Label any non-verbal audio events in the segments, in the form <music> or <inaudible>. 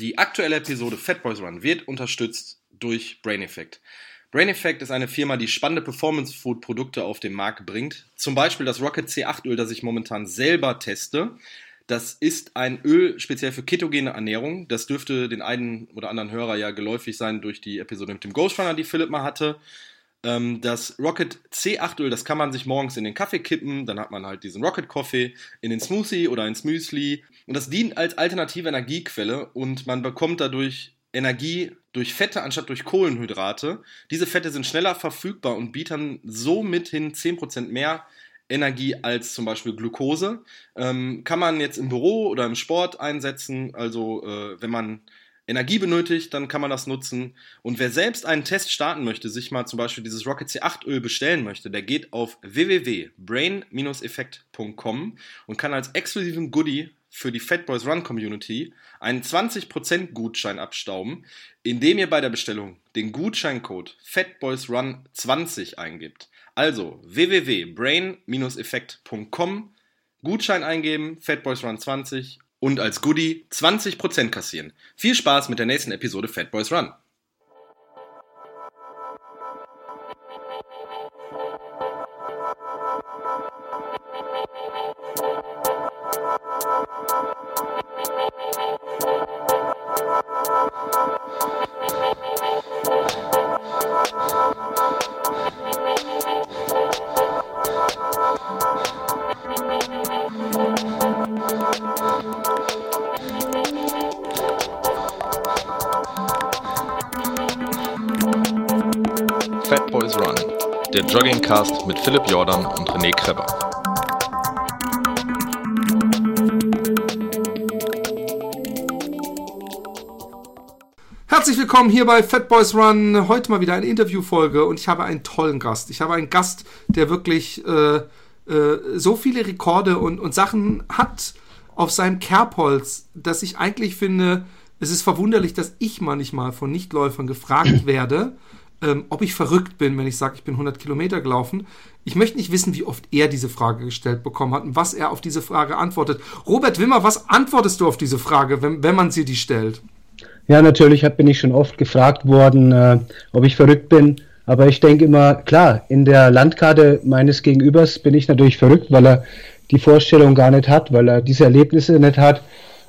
Die aktuelle Episode Fat Boys Run wird unterstützt durch Brain Effect. Brain Effect ist eine Firma, die spannende Performance-Food-Produkte auf den Markt bringt. Zum Beispiel das Rocket C8-Öl, das ich momentan selber teste. Das ist ein Öl speziell für ketogene Ernährung. Das dürfte den einen oder anderen Hörer ja geläufig sein durch die Episode mit dem Ghost Runner, die Philipp mal hatte. Ähm, das Rocket C8-Öl, das kann man sich morgens in den Kaffee kippen, dann hat man halt diesen Rocket Coffee in den Smoothie oder ins Müsli. Und das dient als alternative Energiequelle und man bekommt dadurch Energie durch Fette anstatt durch Kohlenhydrate. Diese Fette sind schneller verfügbar und bieten somit hin 10% mehr Energie als zum Beispiel Glucose. Ähm, kann man jetzt im Büro oder im Sport einsetzen. Also äh, wenn man Energie benötigt, dann kann man das nutzen. Und wer selbst einen Test starten möchte, sich mal zum Beispiel dieses Rocket C8 Öl bestellen möchte, der geht auf www.brain-effekt.com und kann als exklusiven Goodie für die Fat Boys Run Community einen 20% Gutschein abstauben, indem ihr bei der Bestellung den Gutscheincode FatBoysRun20 eingibt. Also www.brain-effekt.com Gutschein eingeben, FatBoysRun20 und als Goodie 20% kassieren. Viel Spaß mit der nächsten Episode Fat Boys Run. Philipp Jordan und René Kreber. Herzlich willkommen hier bei Fat Boys Run. Heute mal wieder eine Interviewfolge und ich habe einen tollen Gast. Ich habe einen Gast, der wirklich äh, äh, so viele Rekorde und, und Sachen hat auf seinem Kerbholz, dass ich eigentlich finde, es ist verwunderlich, dass ich manchmal von Nichtläufern gefragt <clears throat> werde, ähm, ob ich verrückt bin, wenn ich sage, ich bin 100 Kilometer gelaufen. Ich möchte nicht wissen, wie oft er diese Frage gestellt bekommen hat und was er auf diese Frage antwortet. Robert Wimmer, was antwortest du auf diese Frage, wenn, wenn man sie dir stellt? Ja, natürlich hab, bin ich schon oft gefragt worden, äh, ob ich verrückt bin. Aber ich denke immer, klar, in der Landkarte meines Gegenübers bin ich natürlich verrückt, weil er die Vorstellung gar nicht hat, weil er diese Erlebnisse nicht hat.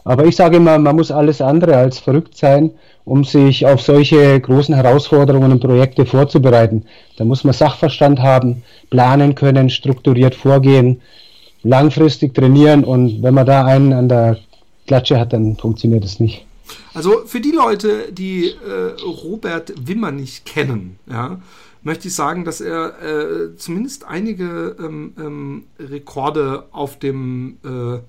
Aber ich sage immer, man muss alles andere als verrückt sein, um sich auf solche großen Herausforderungen und Projekte vorzubereiten. Da muss man Sachverstand haben, planen können, strukturiert vorgehen, langfristig trainieren und wenn man da einen an der Klatsche hat, dann funktioniert es nicht. Also für die Leute, die äh, Robert Wimmer nicht kennen, ja, möchte ich sagen, dass er äh, zumindest einige ähm, ähm, Rekorde auf dem äh,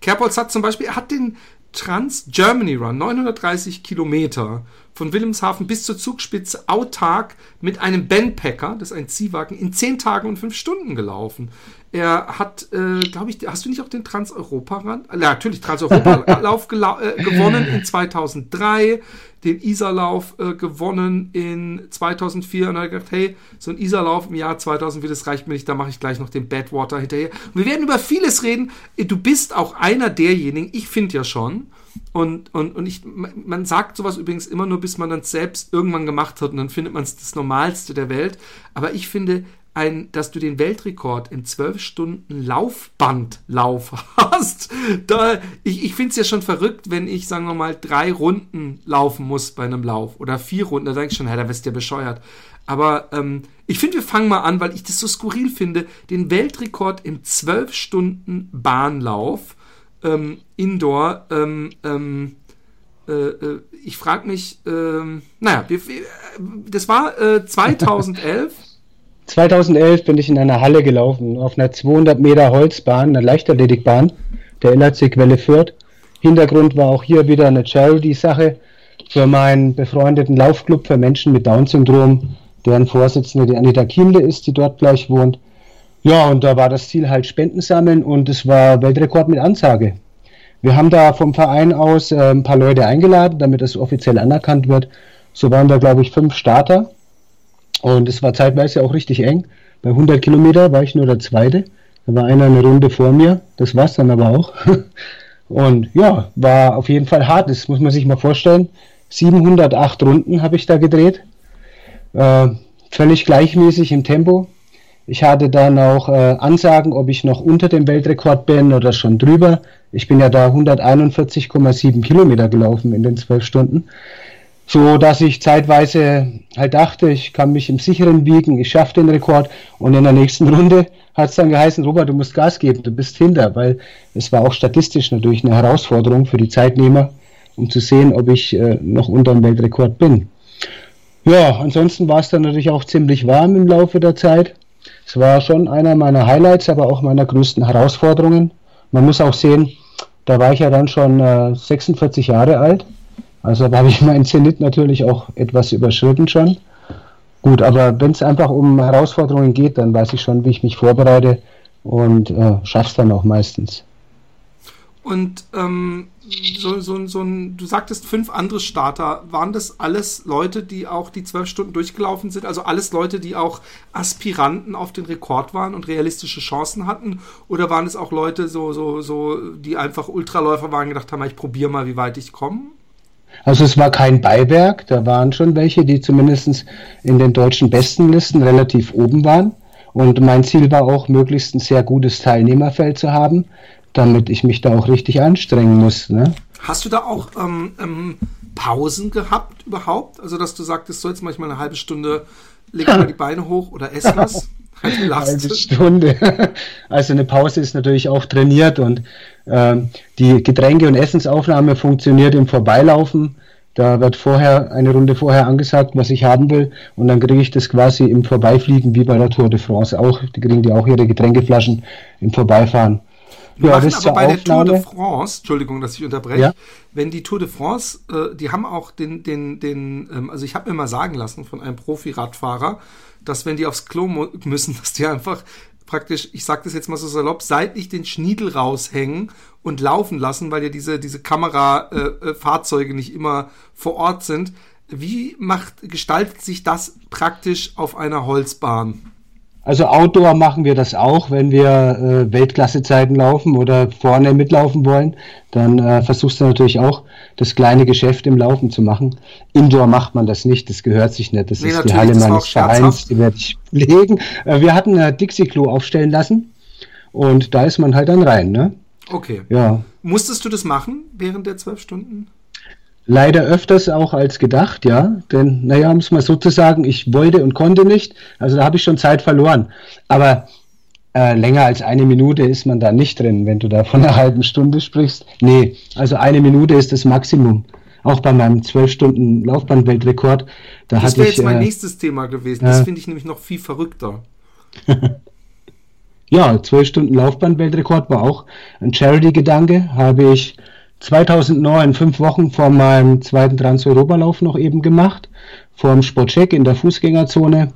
Kerbholz hat. Zum Beispiel, er hat den Trans Germany Run, 930 Kilometer, von Wilhelmshaven bis zur Zugspitze autark mit einem Bandpacker, das ist ein Ziehwagen, in 10 Tagen und 5 Stunden gelaufen. Er hat, äh, glaube ich, hast du nicht auch den Trans-Europa-Run? Ja, natürlich, Trans-Europa-Lauf äh, gewonnen in 2003, den Isarlauf äh, gewonnen in 2004 und hat gedacht, hey, so ein Isarlauf im Jahr 2004, das reicht mir nicht, da mache ich gleich noch den Badwater hinterher. Und wir werden über vieles reden. Du bist auch einer derjenigen, ich finde ja schon, und, und, und ich, man sagt sowas übrigens immer nur, bis man dann selbst irgendwann gemacht hat und dann findet man es das Normalste der Welt. Aber ich finde, ein, dass du den Weltrekord im 12 Stunden Laufbandlauf <laughs> hast. Da, ich ich finde es ja schon verrückt, wenn ich, sagen wir mal, drei Runden laufen muss bei einem Lauf oder vier Runden. Da denke ich schon, hä, da bist du ja bescheuert. Aber ähm, ich finde, wir fangen mal an, weil ich das so skurril finde, den Weltrekord im 12 Stunden Bahnlauf ähm, Indoor. Ähm, ähm, äh, äh, ich frage mich, ähm, naja, wir, das war äh, <laughs> 2011. 2011 bin ich in einer Halle gelaufen, auf einer 200 Meter Holzbahn, einer Leichtathletikbahn, der LHC Quelle Fürth. Hintergrund war auch hier wieder eine Charity-Sache für meinen befreundeten Laufclub für Menschen mit Down-Syndrom, deren Vorsitzende die Anita Kiemle ist, die dort gleich wohnt. Ja, und da war das Ziel halt Spenden sammeln und es war Weltrekord mit Ansage. Wir haben da vom Verein aus äh, ein paar Leute eingeladen, damit es offiziell anerkannt wird. So waren da, glaube ich, fünf Starter. Und es war zeitweise auch richtig eng. Bei 100 Kilometer war ich nur der Zweite. Da war einer eine Runde vor mir. Das war's dann aber auch. <laughs> Und ja, war auf jeden Fall hart. Das muss man sich mal vorstellen. 708 Runden habe ich da gedreht. Äh, völlig gleichmäßig im Tempo. Ich hatte dann auch äh, Ansagen, ob ich noch unter dem Weltrekord bin oder schon drüber. Ich bin ja da 141,7 Kilometer gelaufen in den zwölf Stunden. So dass ich zeitweise halt dachte, ich kann mich im sicheren wiegen, ich schaffe den Rekord und in der nächsten Runde hat es dann geheißen, Robert, du musst Gas geben, du bist hinter, weil es war auch statistisch natürlich eine Herausforderung für die Zeitnehmer, um zu sehen, ob ich äh, noch unter dem Weltrekord bin. Ja, ansonsten war es dann natürlich auch ziemlich warm im Laufe der Zeit. Es war schon einer meiner Highlights, aber auch meiner größten Herausforderungen. Man muss auch sehen, da war ich ja dann schon äh, 46 Jahre alt. Also da habe ich meinen Zenit natürlich auch etwas überschritten schon. Gut, aber wenn es einfach um Herausforderungen geht, dann weiß ich schon, wie ich mich vorbereite und äh, schaff's dann auch meistens. Und ähm, so, so, so ein, du sagtest fünf andere Starter. Waren das alles Leute, die auch die zwölf Stunden durchgelaufen sind? Also alles Leute, die auch Aspiranten auf den Rekord waren und realistische Chancen hatten? Oder waren es auch Leute, so, so, so, die einfach Ultraläufer waren und gedacht haben, ich probiere mal, wie weit ich komme? Also es war kein Beiwerk, da waren schon welche, die zumindest in den deutschen Bestenlisten relativ oben waren. Und mein Ziel war auch, möglichst ein sehr gutes Teilnehmerfeld zu haben damit ich mich da auch richtig anstrengen muss. Ne? Hast du da auch ähm, ähm, Pausen gehabt überhaupt? Also, dass du sagtest, so jetzt manchmal eine halbe Stunde leg mal die Beine hoch oder ess was? <laughs> eine halbe Stunde. <laughs> Also eine Pause ist natürlich auch trainiert und ähm, die Getränke- und Essensaufnahme funktioniert im Vorbeilaufen. Da wird vorher eine Runde vorher angesagt, was ich haben will, und dann kriege ich das quasi im Vorbeifliegen wie bei der Tour de France auch. Die kriegen die auch ihre Getränkeflaschen im Vorbeifahren. Wir ja, machen aber bei der Tour de France, Entschuldigung, dass ich unterbreche, ja? wenn die Tour de France, äh, die haben auch den, den, den, ähm, also ich habe mir mal sagen lassen von einem Profi-Radfahrer, dass wenn die aufs Klo müssen, <laughs> dass die einfach praktisch, ich sage das jetzt mal so salopp, seitlich den Schniedel raushängen und laufen lassen, weil ja diese, diese Kamerafahrzeuge äh, äh nicht immer vor Ort sind. Wie macht, gestaltet sich das praktisch auf einer Holzbahn? Also Outdoor machen wir das auch, wenn wir äh, Weltklassezeiten laufen oder vorne mitlaufen wollen, dann äh, versuchst du natürlich auch, das kleine Geschäft im Laufen zu machen. Indoor macht man das nicht, das gehört sich nicht. Das nee, ist die Halle meines Vereins, die werde ich <laughs> legen. Äh, wir hatten äh, Dixie-Klo aufstellen lassen und da ist man halt dann rein, ne? Okay. Ja. Musstest du das machen während der zwölf Stunden? Leider öfters auch als gedacht, ja. Denn, naja, muss man sozusagen, ich wollte und konnte nicht. Also da habe ich schon Zeit verloren. Aber äh, länger als eine Minute ist man da nicht drin, wenn du da von einer halben Stunde sprichst. Nee, also eine Minute ist das Maximum. Auch bei meinem zwölf Stunden Laufbahnweltrekord. Da das wäre jetzt mein äh, nächstes Thema gewesen. Das finde ich nämlich noch viel verrückter. <laughs> ja, zwölf Stunden Laufbahnweltrekord war auch ein Charity-Gedanke. Habe ich 2009, fünf Wochen vor meinem zweiten Trans-Europa-Lauf noch eben gemacht, vor dem Sportcheck in der Fußgängerzone.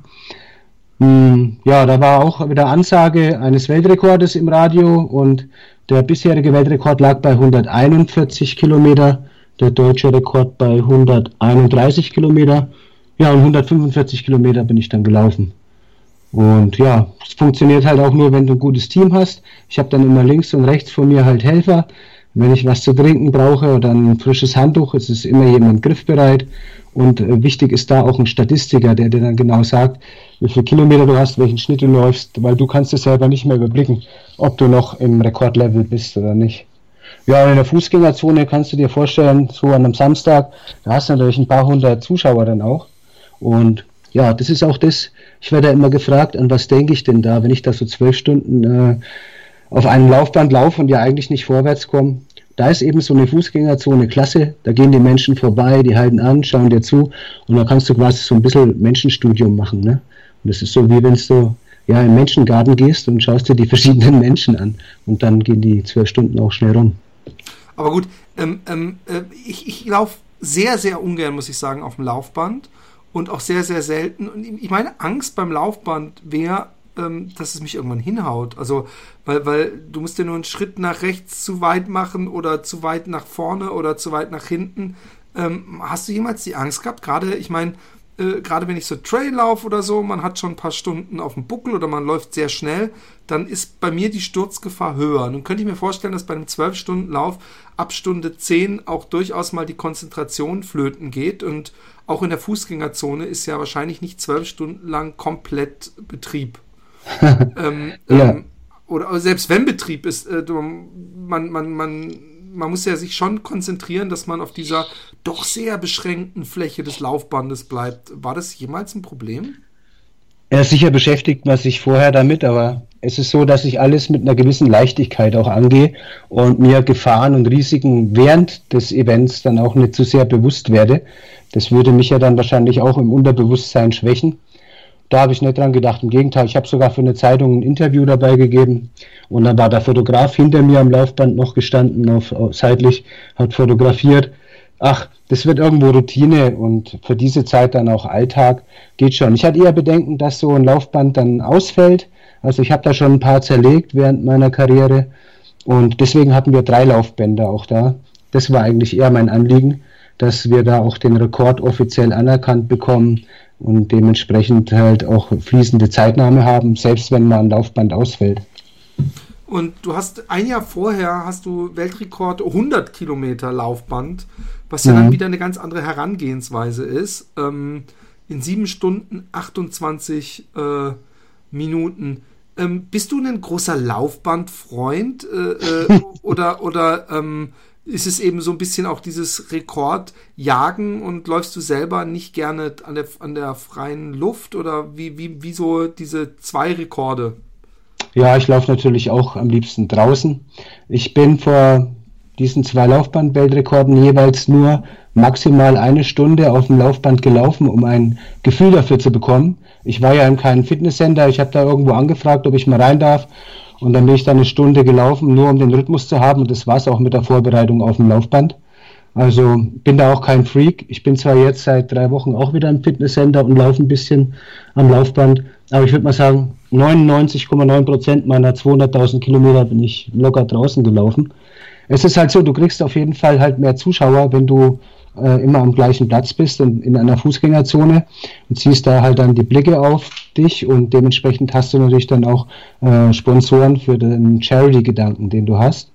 Hm, ja, da war auch wieder Ansage eines Weltrekordes im Radio und der bisherige Weltrekord lag bei 141 Kilometer, der deutsche Rekord bei 131 Kilometer. Ja, und 145 Kilometer bin ich dann gelaufen. Und ja, es funktioniert halt auch nur, wenn du ein gutes Team hast. Ich habe dann immer links und rechts von mir halt Helfer, wenn ich was zu trinken brauche oder ein frisches Handtuch, es ist immer jemand griffbereit. Und äh, wichtig ist da auch ein Statistiker, der dir dann genau sagt, wie viele Kilometer du hast, welchen Schnitt du läufst, weil du kannst es selber nicht mehr überblicken, ob du noch im Rekordlevel bist oder nicht. Ja, in der Fußgängerzone kannst du dir vorstellen, so an einem Samstag, da hast du natürlich ein paar hundert Zuschauer dann auch. Und ja, das ist auch das, ich werde immer gefragt, an was denke ich denn da, wenn ich da so zwölf Stunden äh, auf einem Laufband laufe und ja eigentlich nicht vorwärts komme, da ist eben so eine Fußgängerzone klasse. Da gehen die Menschen vorbei, die halten an, schauen dir zu und da kannst du quasi so ein bisschen Menschenstudium machen. Ne? Und das ist so wie wenn du ja den Menschengarten gehst und schaust dir die <laughs> verschiedenen Menschen an und dann gehen die zwölf Stunden auch schnell rum. Aber gut, ähm, ähm, äh, ich, ich laufe sehr, sehr ungern, muss ich sagen, auf dem Laufband und auch sehr, sehr selten. Und ich meine, Angst beim Laufband wäre ähm, dass es mich irgendwann hinhaut. Also, weil, weil du musst ja nur einen Schritt nach rechts zu weit machen oder zu weit nach vorne oder zu weit nach hinten. Ähm, hast du jemals die Angst gehabt? Gerade, ich meine, äh, gerade wenn ich so Trail laufe oder so, man hat schon ein paar Stunden auf dem Buckel oder man läuft sehr schnell, dann ist bei mir die Sturzgefahr höher. Nun könnte ich mir vorstellen, dass bei einem 12-Stunden-Lauf ab Stunde 10 auch durchaus mal die Konzentration flöten geht und auch in der Fußgängerzone ist ja wahrscheinlich nicht zwölf Stunden lang komplett Betrieb. <laughs> ähm, ja. ähm, oder selbst wenn Betrieb ist, äh, man, man, man man muss ja sich schon konzentrieren, dass man auf dieser doch sehr beschränkten Fläche des Laufbandes bleibt. War das jemals ein Problem? Ja, sicher beschäftigt man sich vorher damit, aber es ist so, dass ich alles mit einer gewissen Leichtigkeit auch angehe und mir Gefahren und Risiken während des Events dann auch nicht zu sehr bewusst werde. Das würde mich ja dann wahrscheinlich auch im Unterbewusstsein schwächen. Da habe ich nicht dran gedacht. Im Gegenteil, ich habe sogar für eine Zeitung ein Interview dabei gegeben. Und dann war der Fotograf hinter mir am Laufband noch gestanden, auf, auf, seitlich, hat fotografiert. Ach, das wird irgendwo Routine und für diese Zeit dann auch Alltag. Geht schon. Ich hatte eher Bedenken, dass so ein Laufband dann ausfällt. Also ich habe da schon ein paar zerlegt während meiner Karriere. Und deswegen hatten wir drei Laufbänder auch da. Das war eigentlich eher mein Anliegen, dass wir da auch den Rekord offiziell anerkannt bekommen und dementsprechend halt auch fließende Zeitnahme haben, selbst wenn mal ein Laufband ausfällt. Und du hast ein Jahr vorher hast du Weltrekord 100 Kilometer Laufband, was ja mhm. dann wieder eine ganz andere Herangehensweise ist. Ähm, in sieben Stunden 28 äh, Minuten. Ähm, bist du ein großer Laufbandfreund äh, äh, <laughs> oder oder ähm, ist es eben so ein bisschen auch dieses Rekordjagen und läufst du selber nicht gerne an der, an der freien Luft oder wie, wie, wie so diese zwei Rekorde? Ja, ich laufe natürlich auch am liebsten draußen. Ich bin vor diesen zwei Laufband-Weltrekorden jeweils nur maximal eine Stunde auf dem Laufband gelaufen, um ein Gefühl dafür zu bekommen. Ich war ja in keinem Fitnesscenter, ich habe da irgendwo angefragt, ob ich mal rein darf und dann bin ich da eine Stunde gelaufen, nur um den Rhythmus zu haben. Und das war es auch mit der Vorbereitung auf dem Laufband. Also bin da auch kein Freak. Ich bin zwar jetzt seit drei Wochen auch wieder im Fitnesscenter und laufe ein bisschen am Laufband, aber ich würde mal sagen, 99,9 Prozent meiner 200.000 Kilometer bin ich locker draußen gelaufen. Es ist halt so, du kriegst auf jeden Fall halt mehr Zuschauer, wenn du äh, immer am gleichen Platz bist und in einer Fußgängerzone und ziehst da halt dann die Blicke auf dich und dementsprechend hast du natürlich dann auch äh, Sponsoren für den Charity-Gedanken, den du hast.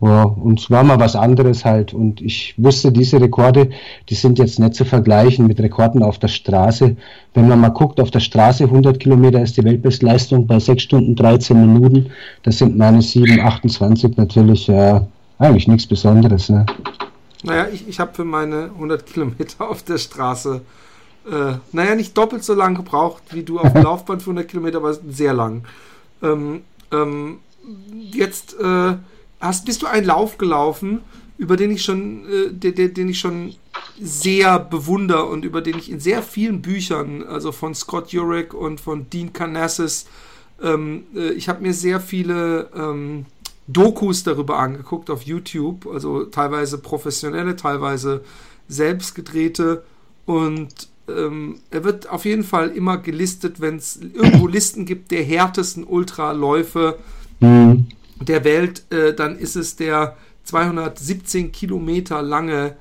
Ja, und es war mal was anderes halt. Und ich wusste, diese Rekorde, die sind jetzt nicht zu vergleichen mit Rekorden auf der Straße. Wenn man mal guckt, auf der Straße 100 Kilometer ist die Weltbestleistung bei 6 Stunden 13 Minuten. Das sind meine 7, 28 natürlich äh, eigentlich nichts Besonderes. Ne? Naja, ich, ich habe für meine 100 Kilometer auf der Straße, äh, naja, nicht doppelt so lang gebraucht wie du auf dem <laughs> Laufband für 100 Kilometer, aber sehr lang. Ähm, ähm, jetzt äh, hast, bist du einen Lauf gelaufen, über den ich schon, äh, den, den, den ich schon sehr bewundere und über den ich in sehr vielen Büchern, also von Scott Jurek und von Dean Carnassus, ähm, äh, ich habe mir sehr viele ähm, Dokus darüber angeguckt auf YouTube, also teilweise professionelle, teilweise selbstgedrehte und ähm, er wird auf jeden Fall immer gelistet, wenn es irgendwo Listen gibt der härtesten Ultraläufe mhm. der Welt, äh, dann ist es der 217 Kilometer lange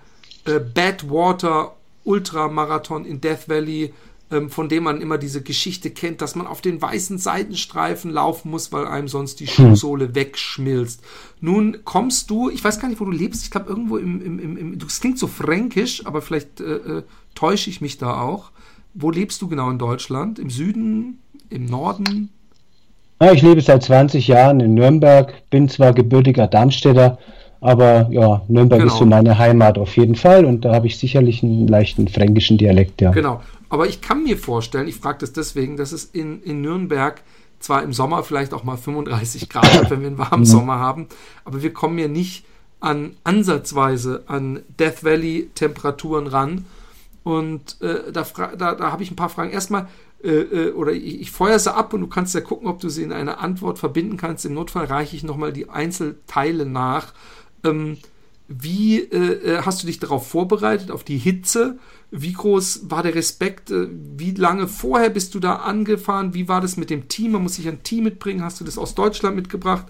äh, Badwater Ultramarathon in Death Valley ähm, von dem man immer diese Geschichte kennt, dass man auf den weißen Seitenstreifen laufen muss, weil einem sonst die hm. Schuhsohle wegschmilzt. Nun kommst du, ich weiß gar nicht, wo du lebst, ich glaube irgendwo im, im, im, im das klingt so fränkisch, aber vielleicht äh, äh, täusche ich mich da auch. Wo lebst du genau in Deutschland? Im Süden? Im Norden? Ich lebe seit 20 Jahren in Nürnberg, bin zwar gebürtiger Darmstädter, aber ja, Nürnberg genau. ist so meine Heimat auf jeden Fall und da habe ich sicherlich einen leichten fränkischen Dialekt, ja. Genau. Aber ich kann mir vorstellen, ich frage das deswegen, dass es in, in Nürnberg zwar im Sommer vielleicht auch mal 35 Grad hat, wenn wir einen warmen mhm. Sommer haben, aber wir kommen ja nicht an ansatzweise an Death Valley Temperaturen ran. Und äh, da, da, da habe ich ein paar Fragen. Erstmal, äh, äh, oder ich, ich feuere sie ab und du kannst ja gucken, ob du sie in eine Antwort verbinden kannst. Im Notfall reiche ich nochmal die Einzelteile nach. Ähm, wie äh, äh, hast du dich darauf vorbereitet, auf die Hitze? Wie groß war der Respekt? Äh, wie lange vorher bist du da angefahren? Wie war das mit dem Team? Man muss sich ein Team mitbringen. Hast du das aus Deutschland mitgebracht?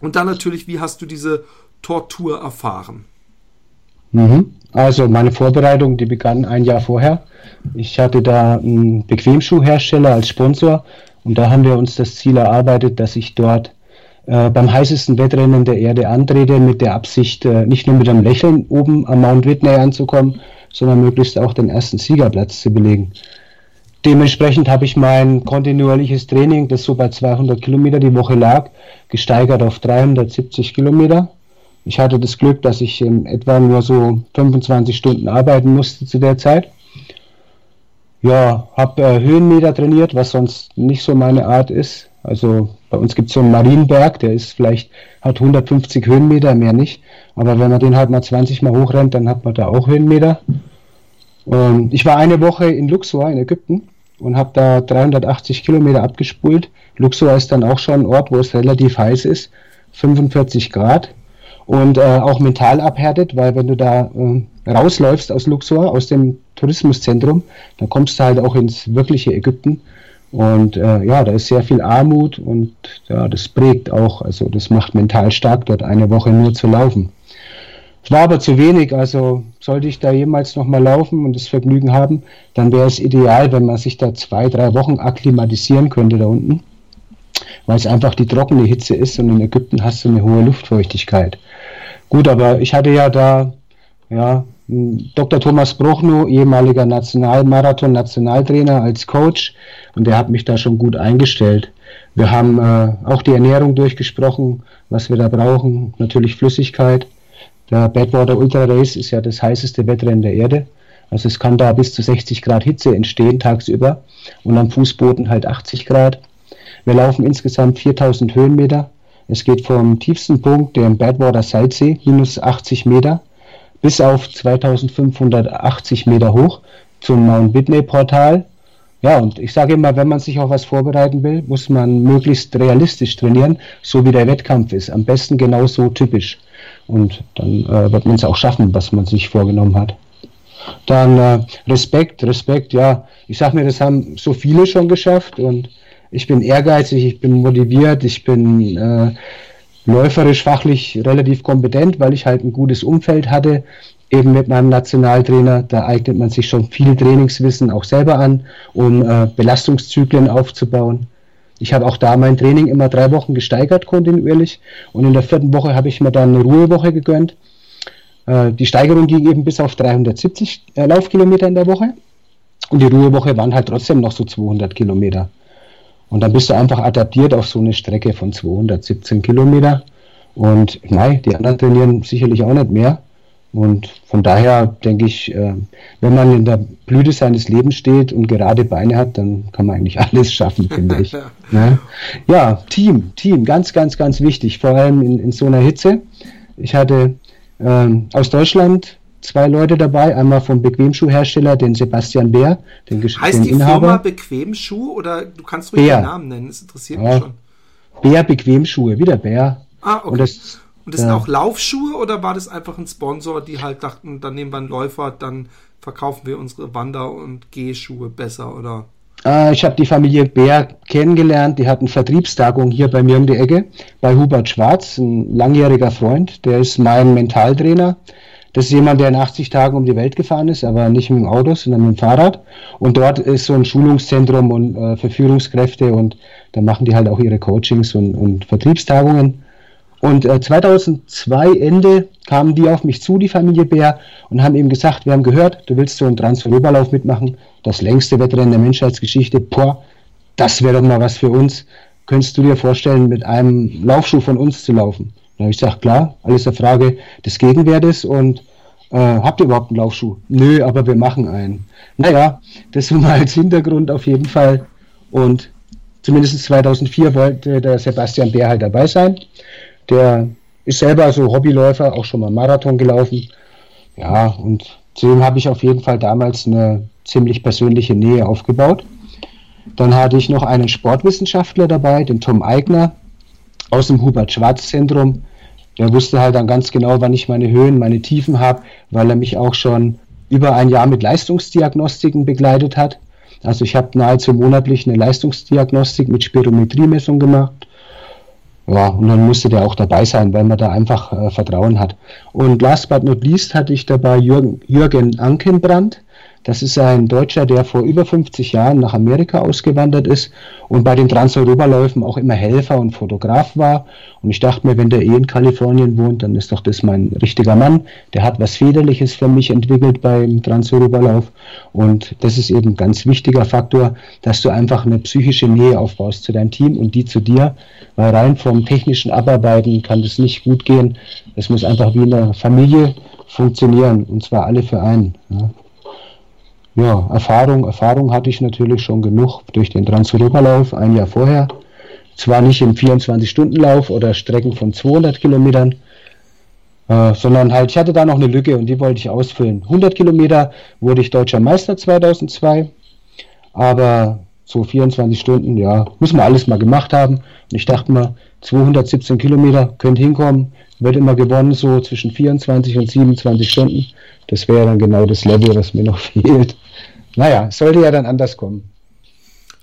Und dann natürlich, wie hast du diese Tortur erfahren? Mhm. Also meine Vorbereitung, die begann ein Jahr vorher. Ich hatte da einen Bequemschuhhersteller als Sponsor und da haben wir uns das Ziel erarbeitet, dass ich dort äh, beim heißesten Wettrennen der Erde antrete, mit der Absicht, äh, nicht nur mit einem Lächeln oben am Mount Whitney anzukommen, sondern möglichst auch den ersten Siegerplatz zu belegen. Dementsprechend habe ich mein kontinuierliches Training, das so bei 200 Kilometer die Woche lag, gesteigert auf 370 Kilometer. Ich hatte das Glück, dass ich in etwa nur so 25 Stunden arbeiten musste zu der Zeit. Ja, habe äh, Höhenmeter trainiert, was sonst nicht so meine Art ist. Also bei uns gibt es so einen Marienberg, der ist vielleicht, hat 150 Höhenmeter, mehr nicht. Aber wenn man den halt mal 20 Mal hochrennt, dann hat man da auch Höhenmeter. Und ich war eine Woche in Luxor in Ägypten und habe da 380 Kilometer abgespult. Luxor ist dann auch schon ein Ort, wo es relativ heiß ist, 45 Grad und äh, auch mental abhärtet, weil wenn du da äh, rausläufst aus Luxor, aus dem Tourismuszentrum, dann kommst du halt auch ins wirkliche Ägypten und äh, ja, da ist sehr viel Armut und ja, das prägt auch, also das macht mental stark, dort eine Woche nur zu laufen. Es war aber zu wenig, also sollte ich da jemals nochmal laufen und das Vergnügen haben, dann wäre es ideal, wenn man sich da zwei, drei Wochen akklimatisieren könnte da unten, weil es einfach die trockene Hitze ist und in Ägypten hast du eine hohe Luftfeuchtigkeit. Gut, aber ich hatte ja da, ja, Dr. Thomas Bruchnow, ehemaliger Nationalmarathon-Nationaltrainer als Coach und der hat mich da schon gut eingestellt. Wir haben äh, auch die Ernährung durchgesprochen, was wir da brauchen, natürlich Flüssigkeit der Badwater Ultra Race ist ja das heißeste Wettrennen der Erde. Also es kann da bis zu 60 Grad Hitze entstehen tagsüber und am Fußboden halt 80 Grad. Wir laufen insgesamt 4000 Höhenmeter. Es geht vom tiefsten Punkt, der im Badwater Salzsee, minus 80 Meter, bis auf 2580 Meter hoch zum Mount Whitney Portal. Ja, und ich sage immer, wenn man sich auf was vorbereiten will, muss man möglichst realistisch trainieren, so wie der Wettkampf ist. Am besten genauso typisch. Und dann äh, wird man es auch schaffen, was man sich vorgenommen hat. Dann äh, Respekt, Respekt, ja. Ich sag mir, das haben so viele schon geschafft und ich bin ehrgeizig, ich bin motiviert, ich bin äh, läuferisch, fachlich relativ kompetent, weil ich halt ein gutes Umfeld hatte, eben mit meinem Nationaltrainer. Da eignet man sich schon viel Trainingswissen auch selber an, um äh, Belastungszyklen aufzubauen. Ich habe auch da mein Training immer drei Wochen gesteigert kontinuierlich und in der vierten Woche habe ich mir dann eine Ruhewoche gegönnt. Äh, die Steigerung ging eben bis auf 370 äh, Laufkilometer in der Woche und die Ruhewoche waren halt trotzdem noch so 200 Kilometer. Und dann bist du einfach adaptiert auf so eine Strecke von 217 Kilometer. Und nein, die anderen trainieren sicherlich auch nicht mehr. Und von daher denke ich, äh, wenn man in der Blüte seines Lebens steht und gerade Beine hat, dann kann man eigentlich <laughs> alles schaffen, finde ich. <laughs> Ne? Ja, Team, Team, ganz, ganz, ganz wichtig, vor allem in, in so einer Hitze. Ich hatte ähm, aus Deutschland zwei Leute dabei, einmal vom Bequemschuhhersteller, den Sebastian Bär, den Heißt den die Inhaber. Firma Bequemschuh oder du kannst ruhig Bär. den Namen nennen, das interessiert ja. mich schon. Bär Bequemschuhe, wieder Bär. Ah, okay. Und das und das ja. sind auch Laufschuhe oder war das einfach ein Sponsor, die halt dachten, dann nehmen wir einen Läufer, dann verkaufen wir unsere Wander- und Gehschuhe besser oder? Äh, ich habe die Familie Bär kennengelernt, die hatten Vertriebstagung hier bei mir um die Ecke, bei Hubert Schwarz, ein langjähriger Freund, der ist mein Mentaltrainer. Das ist jemand, der in 80 Tagen um die Welt gefahren ist, aber nicht mit dem Auto, sondern mit dem Fahrrad. Und dort ist so ein Schulungszentrum und, äh, für Führungskräfte und da machen die halt auch ihre Coachings und, und Vertriebstagungen. Und äh, 2002 Ende kamen die auf mich zu, die Familie Bär, und haben ihm gesagt, wir haben gehört, du willst so einen Transferoberlauf mitmachen, das längste Wettrennen der Menschheitsgeschichte, boah, das wäre doch mal was für uns. Könntest du dir vorstellen, mit einem Laufschuh von uns zu laufen? Habe ich gesagt, klar, alles eine Frage des Gegenwertes und äh, habt ihr überhaupt einen Laufschuh? Nö, aber wir machen einen. Naja, das mal als Hintergrund auf jeden Fall. Und zumindest 2004 wollte der Sebastian Bär halt dabei sein. Der ist selber so Hobbyläufer, auch schon mal Marathon gelaufen. Ja, und zu dem habe ich auf jeden Fall damals eine ziemlich persönliche Nähe aufgebaut. Dann hatte ich noch einen Sportwissenschaftler dabei, den Tom Eigner aus dem Hubert-Schwarz-Zentrum. Der wusste halt dann ganz genau, wann ich meine Höhen, meine Tiefen habe, weil er mich auch schon über ein Jahr mit Leistungsdiagnostiken begleitet hat. Also ich habe nahezu monatlich eine Leistungsdiagnostik mit Spirometriemessung gemacht ja, und dann musste der auch dabei sein, weil man da einfach äh, Vertrauen hat. Und last but not least hatte ich dabei Jürgen, Jürgen Ankenbrand. Das ist ein Deutscher, der vor über 50 Jahren nach Amerika ausgewandert ist und bei den Transeuropaläufen auch immer Helfer und Fotograf war. Und ich dachte mir, wenn der eh in Kalifornien wohnt, dann ist doch das mein richtiger Mann. Der hat was Federliches für mich entwickelt beim Transeuropalauf. Und das ist eben ein ganz wichtiger Faktor, dass du einfach eine psychische Nähe aufbaust zu deinem Team und die zu dir. Weil rein vom technischen Abarbeiten kann das nicht gut gehen. Es muss einfach wie eine Familie funktionieren und zwar alle für einen. Ja ja, Erfahrung, Erfahrung hatte ich natürlich schon genug durch den Transeuropalauf ein Jahr vorher. Zwar nicht im 24-Stunden-Lauf oder Strecken von 200 Kilometern, äh, sondern halt, ich hatte da noch eine Lücke und die wollte ich ausfüllen. 100 Kilometer wurde ich deutscher Meister 2002, aber so 24 Stunden, ja, muss man alles mal gemacht haben. Und ich dachte mal, 217 Kilometer könnte hinkommen, wird immer gewonnen, so zwischen 24 und 27 Stunden. Das wäre dann genau das Level, was mir noch <laughs> fehlt. Naja, sollte ja dann anders kommen.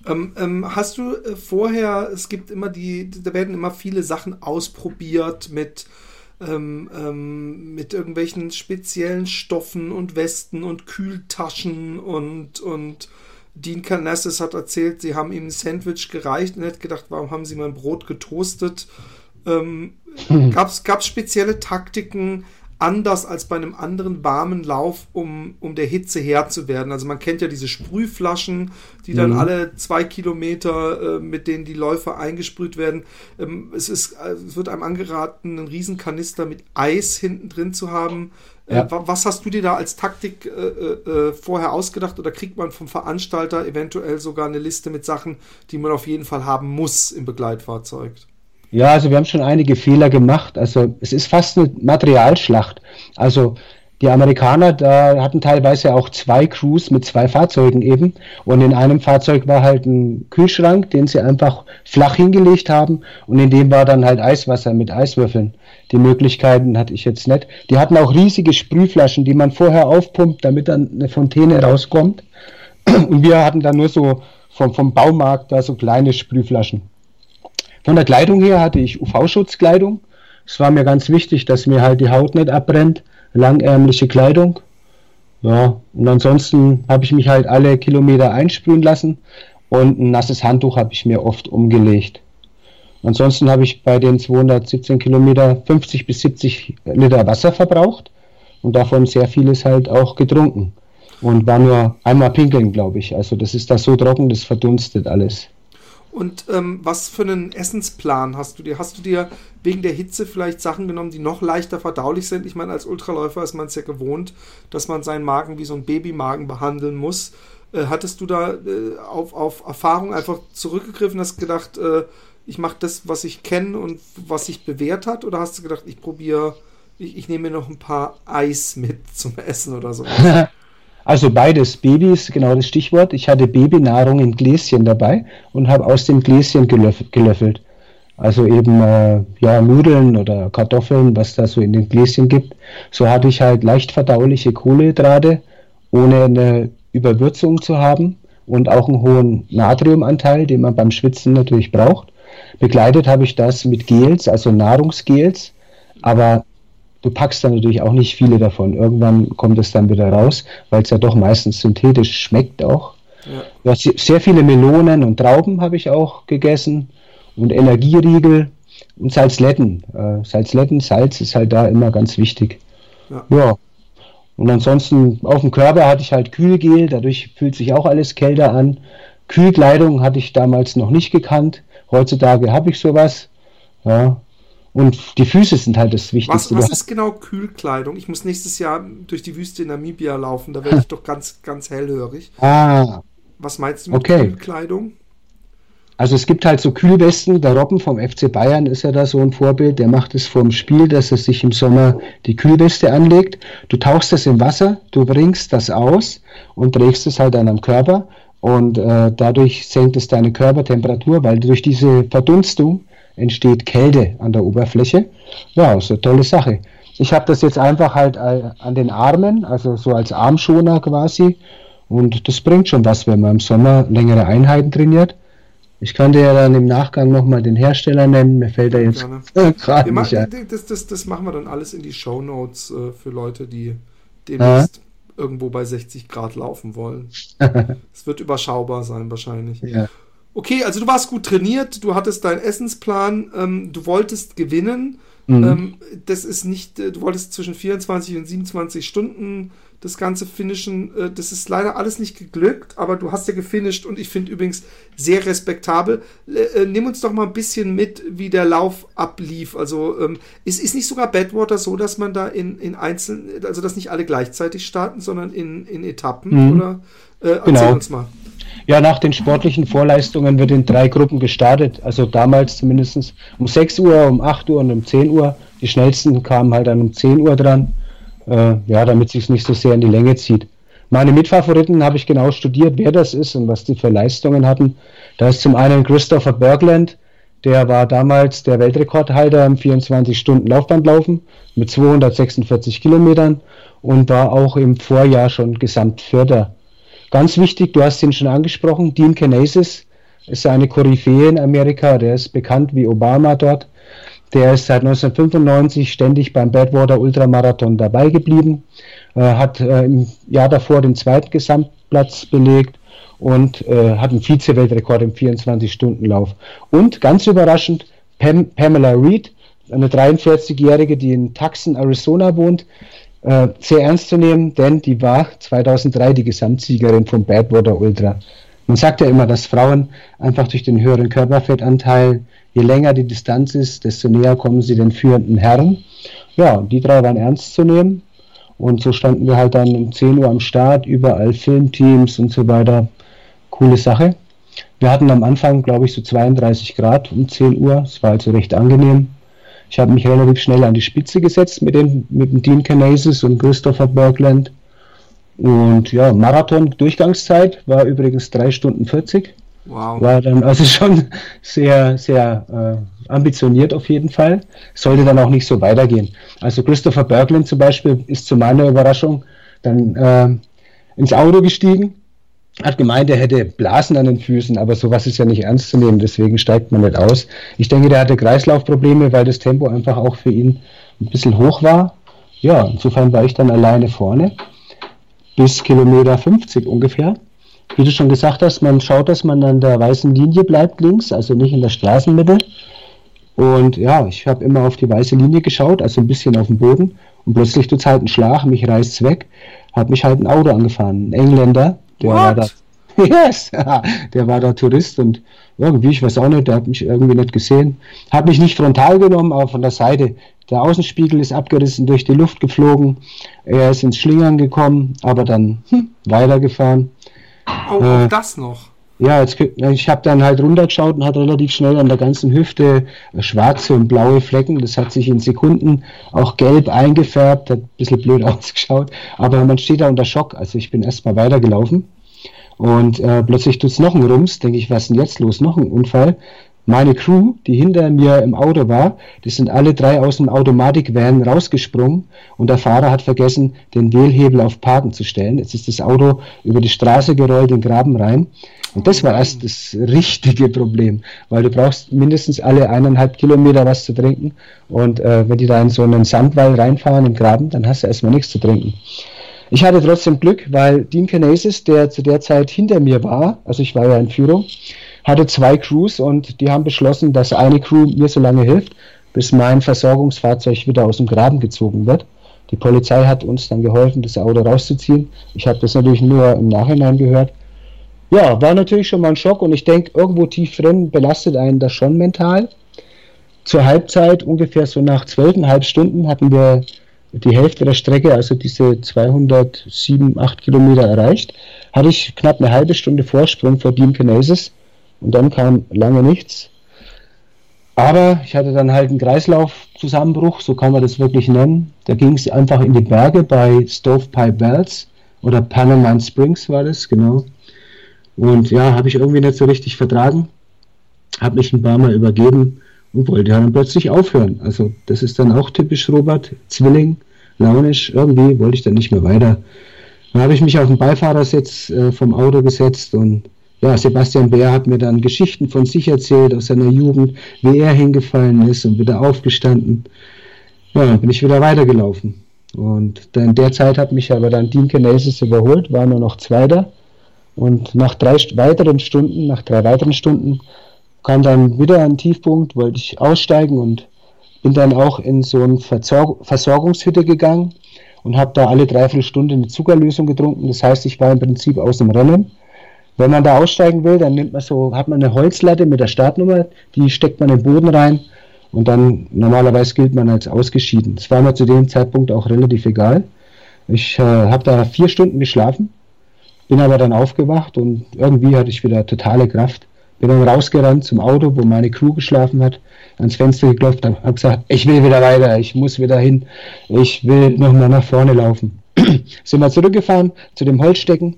Ähm, ähm, hast du äh, vorher, es gibt immer die, da werden immer viele Sachen ausprobiert mit, ähm, ähm mit irgendwelchen speziellen Stoffen und Westen und Kühltaschen und, und Dean Canassis hat erzählt, sie haben ihm ein Sandwich gereicht und hat gedacht, warum haben sie mein Brot getoastet? Ähm, hm. Gab es spezielle Taktiken, anders als bei einem anderen warmen Lauf, um, um der Hitze Herr zu werden. Also man kennt ja diese Sprühflaschen, die dann mhm. alle zwei Kilometer, äh, mit denen die Läufer eingesprüht werden. Ähm, es, ist, äh, es wird einem angeraten, einen Riesenkanister mit Eis hinten drin zu haben. Äh, ja. was hast du dir da als Taktik äh, vorher ausgedacht oder kriegt man vom Veranstalter eventuell sogar eine Liste mit Sachen, die man auf jeden Fall haben muss im Begleitfahrzeug? Ja, also wir haben schon einige Fehler gemacht. Also es ist fast eine Materialschlacht. Also die Amerikaner, da hatten teilweise auch zwei Crews mit zwei Fahrzeugen eben. Und in einem Fahrzeug war halt ein Kühlschrank, den sie einfach flach hingelegt haben. Und in dem war dann halt Eiswasser mit Eiswürfeln. Die Möglichkeiten hatte ich jetzt nicht. Die hatten auch riesige Sprühflaschen, die man vorher aufpumpt, damit dann eine Fontäne rauskommt. Und wir hatten dann nur so vom, vom Baumarkt da so kleine Sprühflaschen. Von der Kleidung her hatte ich UV-Schutzkleidung. Es war mir ganz wichtig, dass mir halt die Haut nicht abbrennt. Langärmliche Kleidung. Ja, und ansonsten habe ich mich halt alle Kilometer einsprühen lassen und ein nasses Handtuch habe ich mir oft umgelegt. Ansonsten habe ich bei den 217 Kilometer 50 bis 70 Liter Wasser verbraucht und davon sehr vieles halt auch getrunken. Und war nur einmal pinkeln, glaube ich. Also das ist da so trocken, das verdunstet alles. Und ähm, was für einen Essensplan hast du dir? Hast du dir wegen der Hitze vielleicht Sachen genommen, die noch leichter verdaulich sind? Ich meine, als Ultraläufer ist man es ja gewohnt, dass man seinen Magen wie so ein Babymagen behandeln muss. Äh, hattest du da äh, auf, auf Erfahrung einfach zurückgegriffen, hast gedacht, äh, ich mache das, was ich kenne und was sich bewährt hat? Oder hast du gedacht, ich probiere, ich, ich nehme mir noch ein paar Eis mit <laughs> zum Essen oder so? <laughs> Also beides. Baby ist genau das Stichwort. Ich hatte Babynahrung in Gläschen dabei und habe aus dem Gläschen gelöffelt. Also eben äh, ja Nudeln oder Kartoffeln, was da so in den Gläschen gibt. So hatte ich halt leicht verdauliche Kohlenhydrate, ohne eine Überwürzung zu haben und auch einen hohen Natriumanteil, den man beim Schwitzen natürlich braucht. Begleitet habe ich das mit Gels, also Nahrungsgels, aber du packst dann natürlich auch nicht viele davon. Irgendwann kommt es dann wieder raus, weil es ja doch meistens synthetisch schmeckt auch. Ja. Sehr viele Melonen und Trauben habe ich auch gegessen und Energieriegel und Salzletten. Äh, Salzletten, Salz ist halt da immer ganz wichtig. Ja. ja. Und ansonsten auf dem Körper hatte ich halt Kühlgel, dadurch fühlt sich auch alles kälter an. Kühlkleidung hatte ich damals noch nicht gekannt. Heutzutage habe ich sowas. Ja, und die Füße sind halt das Wichtigste. Was, was ist genau Kühlkleidung? Ich muss nächstes Jahr durch die Wüste in Namibia laufen, da werde ich doch ganz, ganz hellhörig. <laughs> Ah. Was meinst du mit okay. Kühlkleidung? Also es gibt halt so Kühlwesten, der Robben vom FC Bayern ist ja da so ein Vorbild, der macht es vorm Spiel, dass er sich im Sommer die Kühlweste anlegt. Du tauchst das im Wasser, du bringst das aus und trägst es halt an am Körper und äh, dadurch senkt es deine Körpertemperatur, weil durch diese Verdunstung entsteht Kälte an der Oberfläche. Ja, ist eine tolle Sache. Ich habe das jetzt einfach halt äh, an den Armen, also so als Armschoner quasi. Und das bringt schon was, wenn man im Sommer längere Einheiten trainiert. Ich dir ja dann im Nachgang nochmal den Hersteller nennen. Mir fällt er jetzt <laughs> gerade nicht ein. Das, das, das machen wir dann alles in die Show Notes äh, für Leute, die demnächst irgendwo bei 60 Grad laufen wollen. <laughs> Es wird überschaubar sein wahrscheinlich. Ja. Okay, also du warst gut trainiert, du hattest deinen Essensplan, ähm, du wolltest gewinnen. Mhm. Ähm, das ist nicht, äh, du wolltest zwischen 24 und 27 Stunden das Ganze finishen. Äh, das ist leider alles nicht geglückt, aber du hast ja gefinisht und ich finde übrigens sehr respektabel. Äh, nimm uns doch mal ein bisschen mit, wie der Lauf ablief. Also ähm, ist, ist nicht sogar Badwater so, dass man da in, in einzelnen, also dass nicht alle gleichzeitig starten, sondern in, in Etappen? Mhm. Oder äh, erzähl Genau. uns mal. Ja, nach den sportlichen Vorleistungen wird in drei Gruppen gestartet. Also damals zumindest um 6 Uhr, um 8 Uhr und um 10 Uhr. Die schnellsten kamen halt dann um 10 Uhr dran. Äh, ja, damit sich nicht so sehr in die Länge zieht. Meine Mitfavoriten habe ich genau studiert, wer das ist und was die für Leistungen hatten. Da ist zum einen Christopher Bergland, der war damals der Weltrekordhalter im 24-Stunden-Laufbandlaufen mit 246 Kilometern und war auch im Vorjahr schon Gesamtvierter. Ganz wichtig, du hast ihn schon angesprochen, Dean Canasis ist eine Koryphäe in Amerika, der ist bekannt wie Obama dort. Der ist seit 1995 ständig beim Badwater Ultramarathon dabei geblieben, äh, hat äh, im Jahr davor den zweiten Gesamtplatz belegt und äh, hat einen Vize-Weltrekord im 24-Stunden-Lauf. Und ganz überraschend, Pam Pamela Reed, eine 43-Jährige, die in Tucson, Arizona wohnt, äh, sehr ernst zu nehmen, denn die war 2003 die Gesamtsiegerin vom Badwater Ultra. Man sagt ja immer, dass Frauen einfach durch den höheren Körperfettanteil, je länger die Distanz ist, desto näher kommen sie den führenden Herren. Ja, die drei waren ernst zu nehmen. Und so standen wir halt dann um 10 Uhr am Start, überall Filmteams und so weiter. Coole Sache. Wir hatten am Anfang, glaube ich, so 32 Grad um 10 Uhr. Es war also recht angenehm. Ich habe mich relativ schnell an die Spitze gesetzt mit, den, mit dem Dean Canasis und Christopher Bergland. Und ja, Marathon-Durchgangszeit war übrigens 3 Stunden 40. Wow. War dann also schon sehr, sehr äh, ambitioniert auf jeden Fall. Sollte dann auch nicht so weitergehen. Also Christopher Bergland zum Beispiel ist zu meiner Überraschung dann äh, ins Auto gestiegen, hat gemeint, er hätte Blasen an den Füßen, aber sowas ist ja nicht ernst zu nehmen, deswegen steigt man nicht aus. Ich denke, der hatte Kreislaufprobleme, weil das Tempo einfach auch für ihn ein bisschen hoch war. Ja, insofern war ich dann alleine vorne bis Kilometer 50 ungefähr. Wie du schon gesagt hast, man schaut, dass man an der weißen Linie bleibt links, also nicht in der Straßenmitte. Und ja, ich habe immer auf die weiße Linie geschaut, also ein bisschen auf den Boden. Und plötzlich tut es halt einen Schlag, mich reißt es weg, hat mich halt ein Auto angefahren. Ein Engländer, der war da. What? <laughs> Yes, <laughs> der war da Tourist und irgendwie, ich weiß auch nicht, der hat mich irgendwie nicht gesehen. Hat mich nicht frontal genommen, aber von der Seite. Der Außenspiegel ist abgerissen, durch die Luft geflogen. Er ist ins Schlingern gekommen, aber dann hm, weitergefahren. Oh, Äh, auch das noch. Ja, jetzt, ich habe dann halt runtergeschaut und hatte relativ schnell an der ganzen Hüfte äh, schwarze und blaue Flecken. Das hat sich in Sekunden auch gelb eingefärbt, hat ein bisschen blöd <laughs> ausgeschaut. Aber man steht da unter Schock. Also ich bin erstmal weitergelaufen und äh, plötzlich tut's noch einen Rums. Denke ich, was ist denn jetzt los? Noch ein Unfall. Meine Crew, die hinter mir im Auto war, die sind alle drei aus dem Automatikvan rausgesprungen und der Fahrer hat vergessen, den Wählhebel auf Parken zu stellen. Jetzt ist das Auto über die Straße gerollt, in den Graben rein. Und das war erst das richtige Problem, weil du brauchst mindestens alle eineinhalb Kilometer was zu trinken. Und äh, wenn die da in so einen Sandwall reinfahren im Graben, dann hast du erstmal nichts zu trinken. Ich hatte trotzdem Glück, weil Dean Canasis, der zu der Zeit hinter mir war, also ich war ja in Führung, hatte zwei Crews und die haben beschlossen, dass eine Crew mir so lange hilft, bis mein Versorgungsfahrzeug wieder aus dem Graben gezogen wird. Die Polizei hat uns dann geholfen, das Auto rauszuziehen. Ich habe das natürlich nur im Nachhinein gehört. Ja, war natürlich schon mal ein Schock und ich denke, irgendwo tief drin belastet einen das schon mental. Zur Halbzeit, ungefähr so nach zwölfeinhalb Stunden, hatten wir die Hälfte der Strecke, also diese 207, 8 Kilometer erreicht, hatte ich knapp eine halbe Stunde Vorsprung vor Dean Canasis und dann kam lange nichts. Aber ich hatte dann halt einen Kreislaufzusammenbruch, so kann man das wirklich nennen. Da ging es einfach in die Berge bei Stovepipe Wells oder Panamine Springs war das, genau. Und ja, habe ich irgendwie nicht so richtig vertragen, habe mich ein paar Mal übergeben und wollte dann plötzlich aufhören. Also das ist dann auch typisch Robert, Zwilling, launisch, irgendwie wollte ich dann nicht mehr weiter. Dann habe ich mich auf den Beifahrersitz äh, vom Auto gesetzt und ja, Sebastian Bär hat mir dann Geschichten von sich erzählt aus seiner Jugend, wie er hingefallen ist und wieder aufgestanden. Ja, dann bin ich wieder weitergelaufen. Und in der Zeit hat mich aber dann Dean Kinesis überholt, war nur noch Zweiter. Und nach drei weiteren Stunden, nach drei weiteren Stunden, kam dann wieder ein Tiefpunkt, wollte ich aussteigen und bin dann auch in so eine Versorg Versorgungshütte gegangen und habe da alle dreiviertel Stunde eine Zuckerlösung getrunken. Das heißt, ich war im Prinzip aus dem Rennen. Wenn man da aussteigen will, dann nimmt man so, hat man eine Holzlatte mit der Startnummer, die steckt man in den Boden rein und dann normalerweise gilt man als ausgeschieden. Das war mir zu dem Zeitpunkt auch relativ egal. Ich äh, habe da vier Stunden geschlafen, bin aber dann aufgewacht und irgendwie hatte ich wieder totale Kraft. Bin dann rausgerannt zum Auto, wo meine Crew geschlafen hat, ans Fenster geklopft, habe gesagt, ich will wieder weiter, ich muss wieder hin, ich will nochmal nach vorne laufen. <clears throat> Sind wir zurückgefahren zu dem Holzstecken.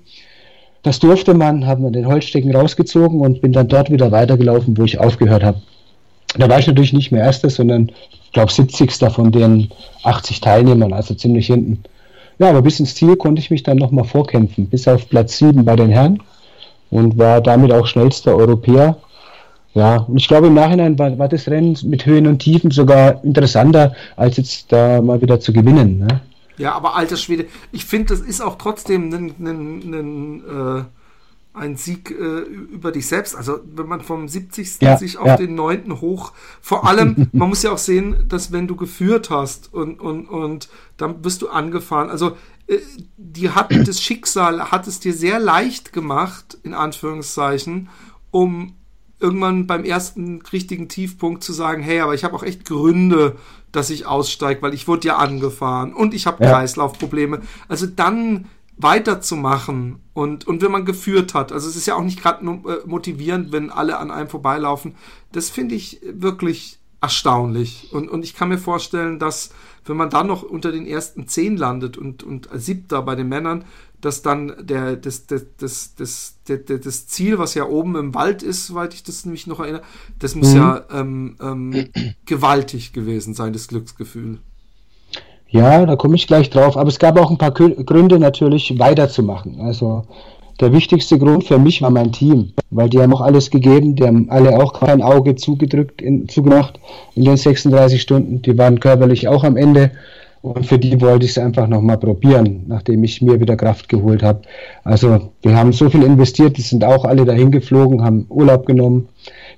Das durfte man, haben wir den Holzstecken rausgezogen und bin dann dort wieder weitergelaufen, wo ich aufgehört habe. Da war ich natürlich nicht mehr Erster, sondern ich glaube 70. von den 80 Teilnehmern, also ziemlich hinten. Ja, aber bis ins Ziel konnte ich mich dann nochmal vorkämpfen, bis auf Platz 7 bei den Herren und war damit auch schnellster Europäer. Ja, und ich glaube im Nachhinein war, war das Rennen mit Höhen und Tiefen sogar interessanter, als jetzt da mal wieder zu gewinnen. Ne? Ja, aber alter Schwede, ich finde, das ist auch trotzdem ein, ein, ein äh ein Sieg äh, über dich selbst. Also wenn man vom 70. Ja, sich auf ja. den 9. hoch, vor allem, <laughs> man muss ja auch sehen, dass wenn du geführt hast und, und, und dann bist du angefahren. Also äh, die hat <clears throat> das Schicksal hat es dir sehr leicht gemacht, in Anführungszeichen, um irgendwann beim ersten richtigen Tiefpunkt zu sagen, hey, aber ich habe auch echt Gründe, dass ich aussteige, weil ich wurde ja angefahren und ich habe ja. Kreislaufprobleme. Also dann weiterzumachen und, und wenn man geführt hat. Also es ist ja auch nicht gerade äh, motivierend, wenn alle an einem vorbeilaufen. Das finde ich wirklich erstaunlich. Und, und ich kann mir vorstellen, dass wenn man dann noch unter den ersten zehn landet und, und siebter bei den Männern, dass dann der, das, das, das, das, das, Ziel, was ja oben im Wald ist, soweit ich das nämlich noch erinnere, das muss mhm. ja ähm, ähm, <clears throat> gewaltig gewesen sein, das Glücksgefühl. Ja, da komme ich gleich drauf. Aber es gab auch ein paar Gründe natürlich weiterzumachen. Also der wichtigste Grund für mich war mein Team, weil die haben auch alles gegeben, die haben alle auch kein Auge zugedrückt, in, zugemacht in den 36 Stunden. Die waren körperlich auch am Ende und für die wollte ich es einfach nochmal probieren, nachdem ich mir wieder Kraft geholt habe. Also wir haben so viel investiert, die sind auch alle dahin geflogen, haben Urlaub genommen.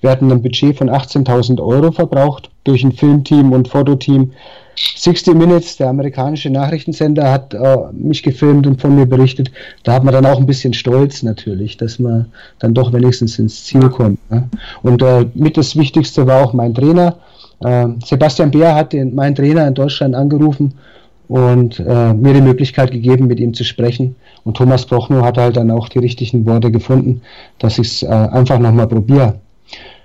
Wir hatten ein Budget von 18.000 Euro verbraucht durch ein Filmteam und Fototeam 60 Minutes, der amerikanische Nachrichtensender, hat äh, mich gefilmt und von mir berichtet. Da hat man dann auch ein bisschen Stolz natürlich, dass man dann doch wenigstens ins Ziel kommt. Ne? Und äh, mit das Wichtigste war auch mein Trainer. Äh, Sebastian Beer hat den, meinen Trainer in Deutschland angerufen und äh, mir die Möglichkeit gegeben, mit ihm zu sprechen. Und Thomas Brochnow hat halt dann auch die richtigen Worte gefunden, dass ich es äh, einfach nochmal probiere.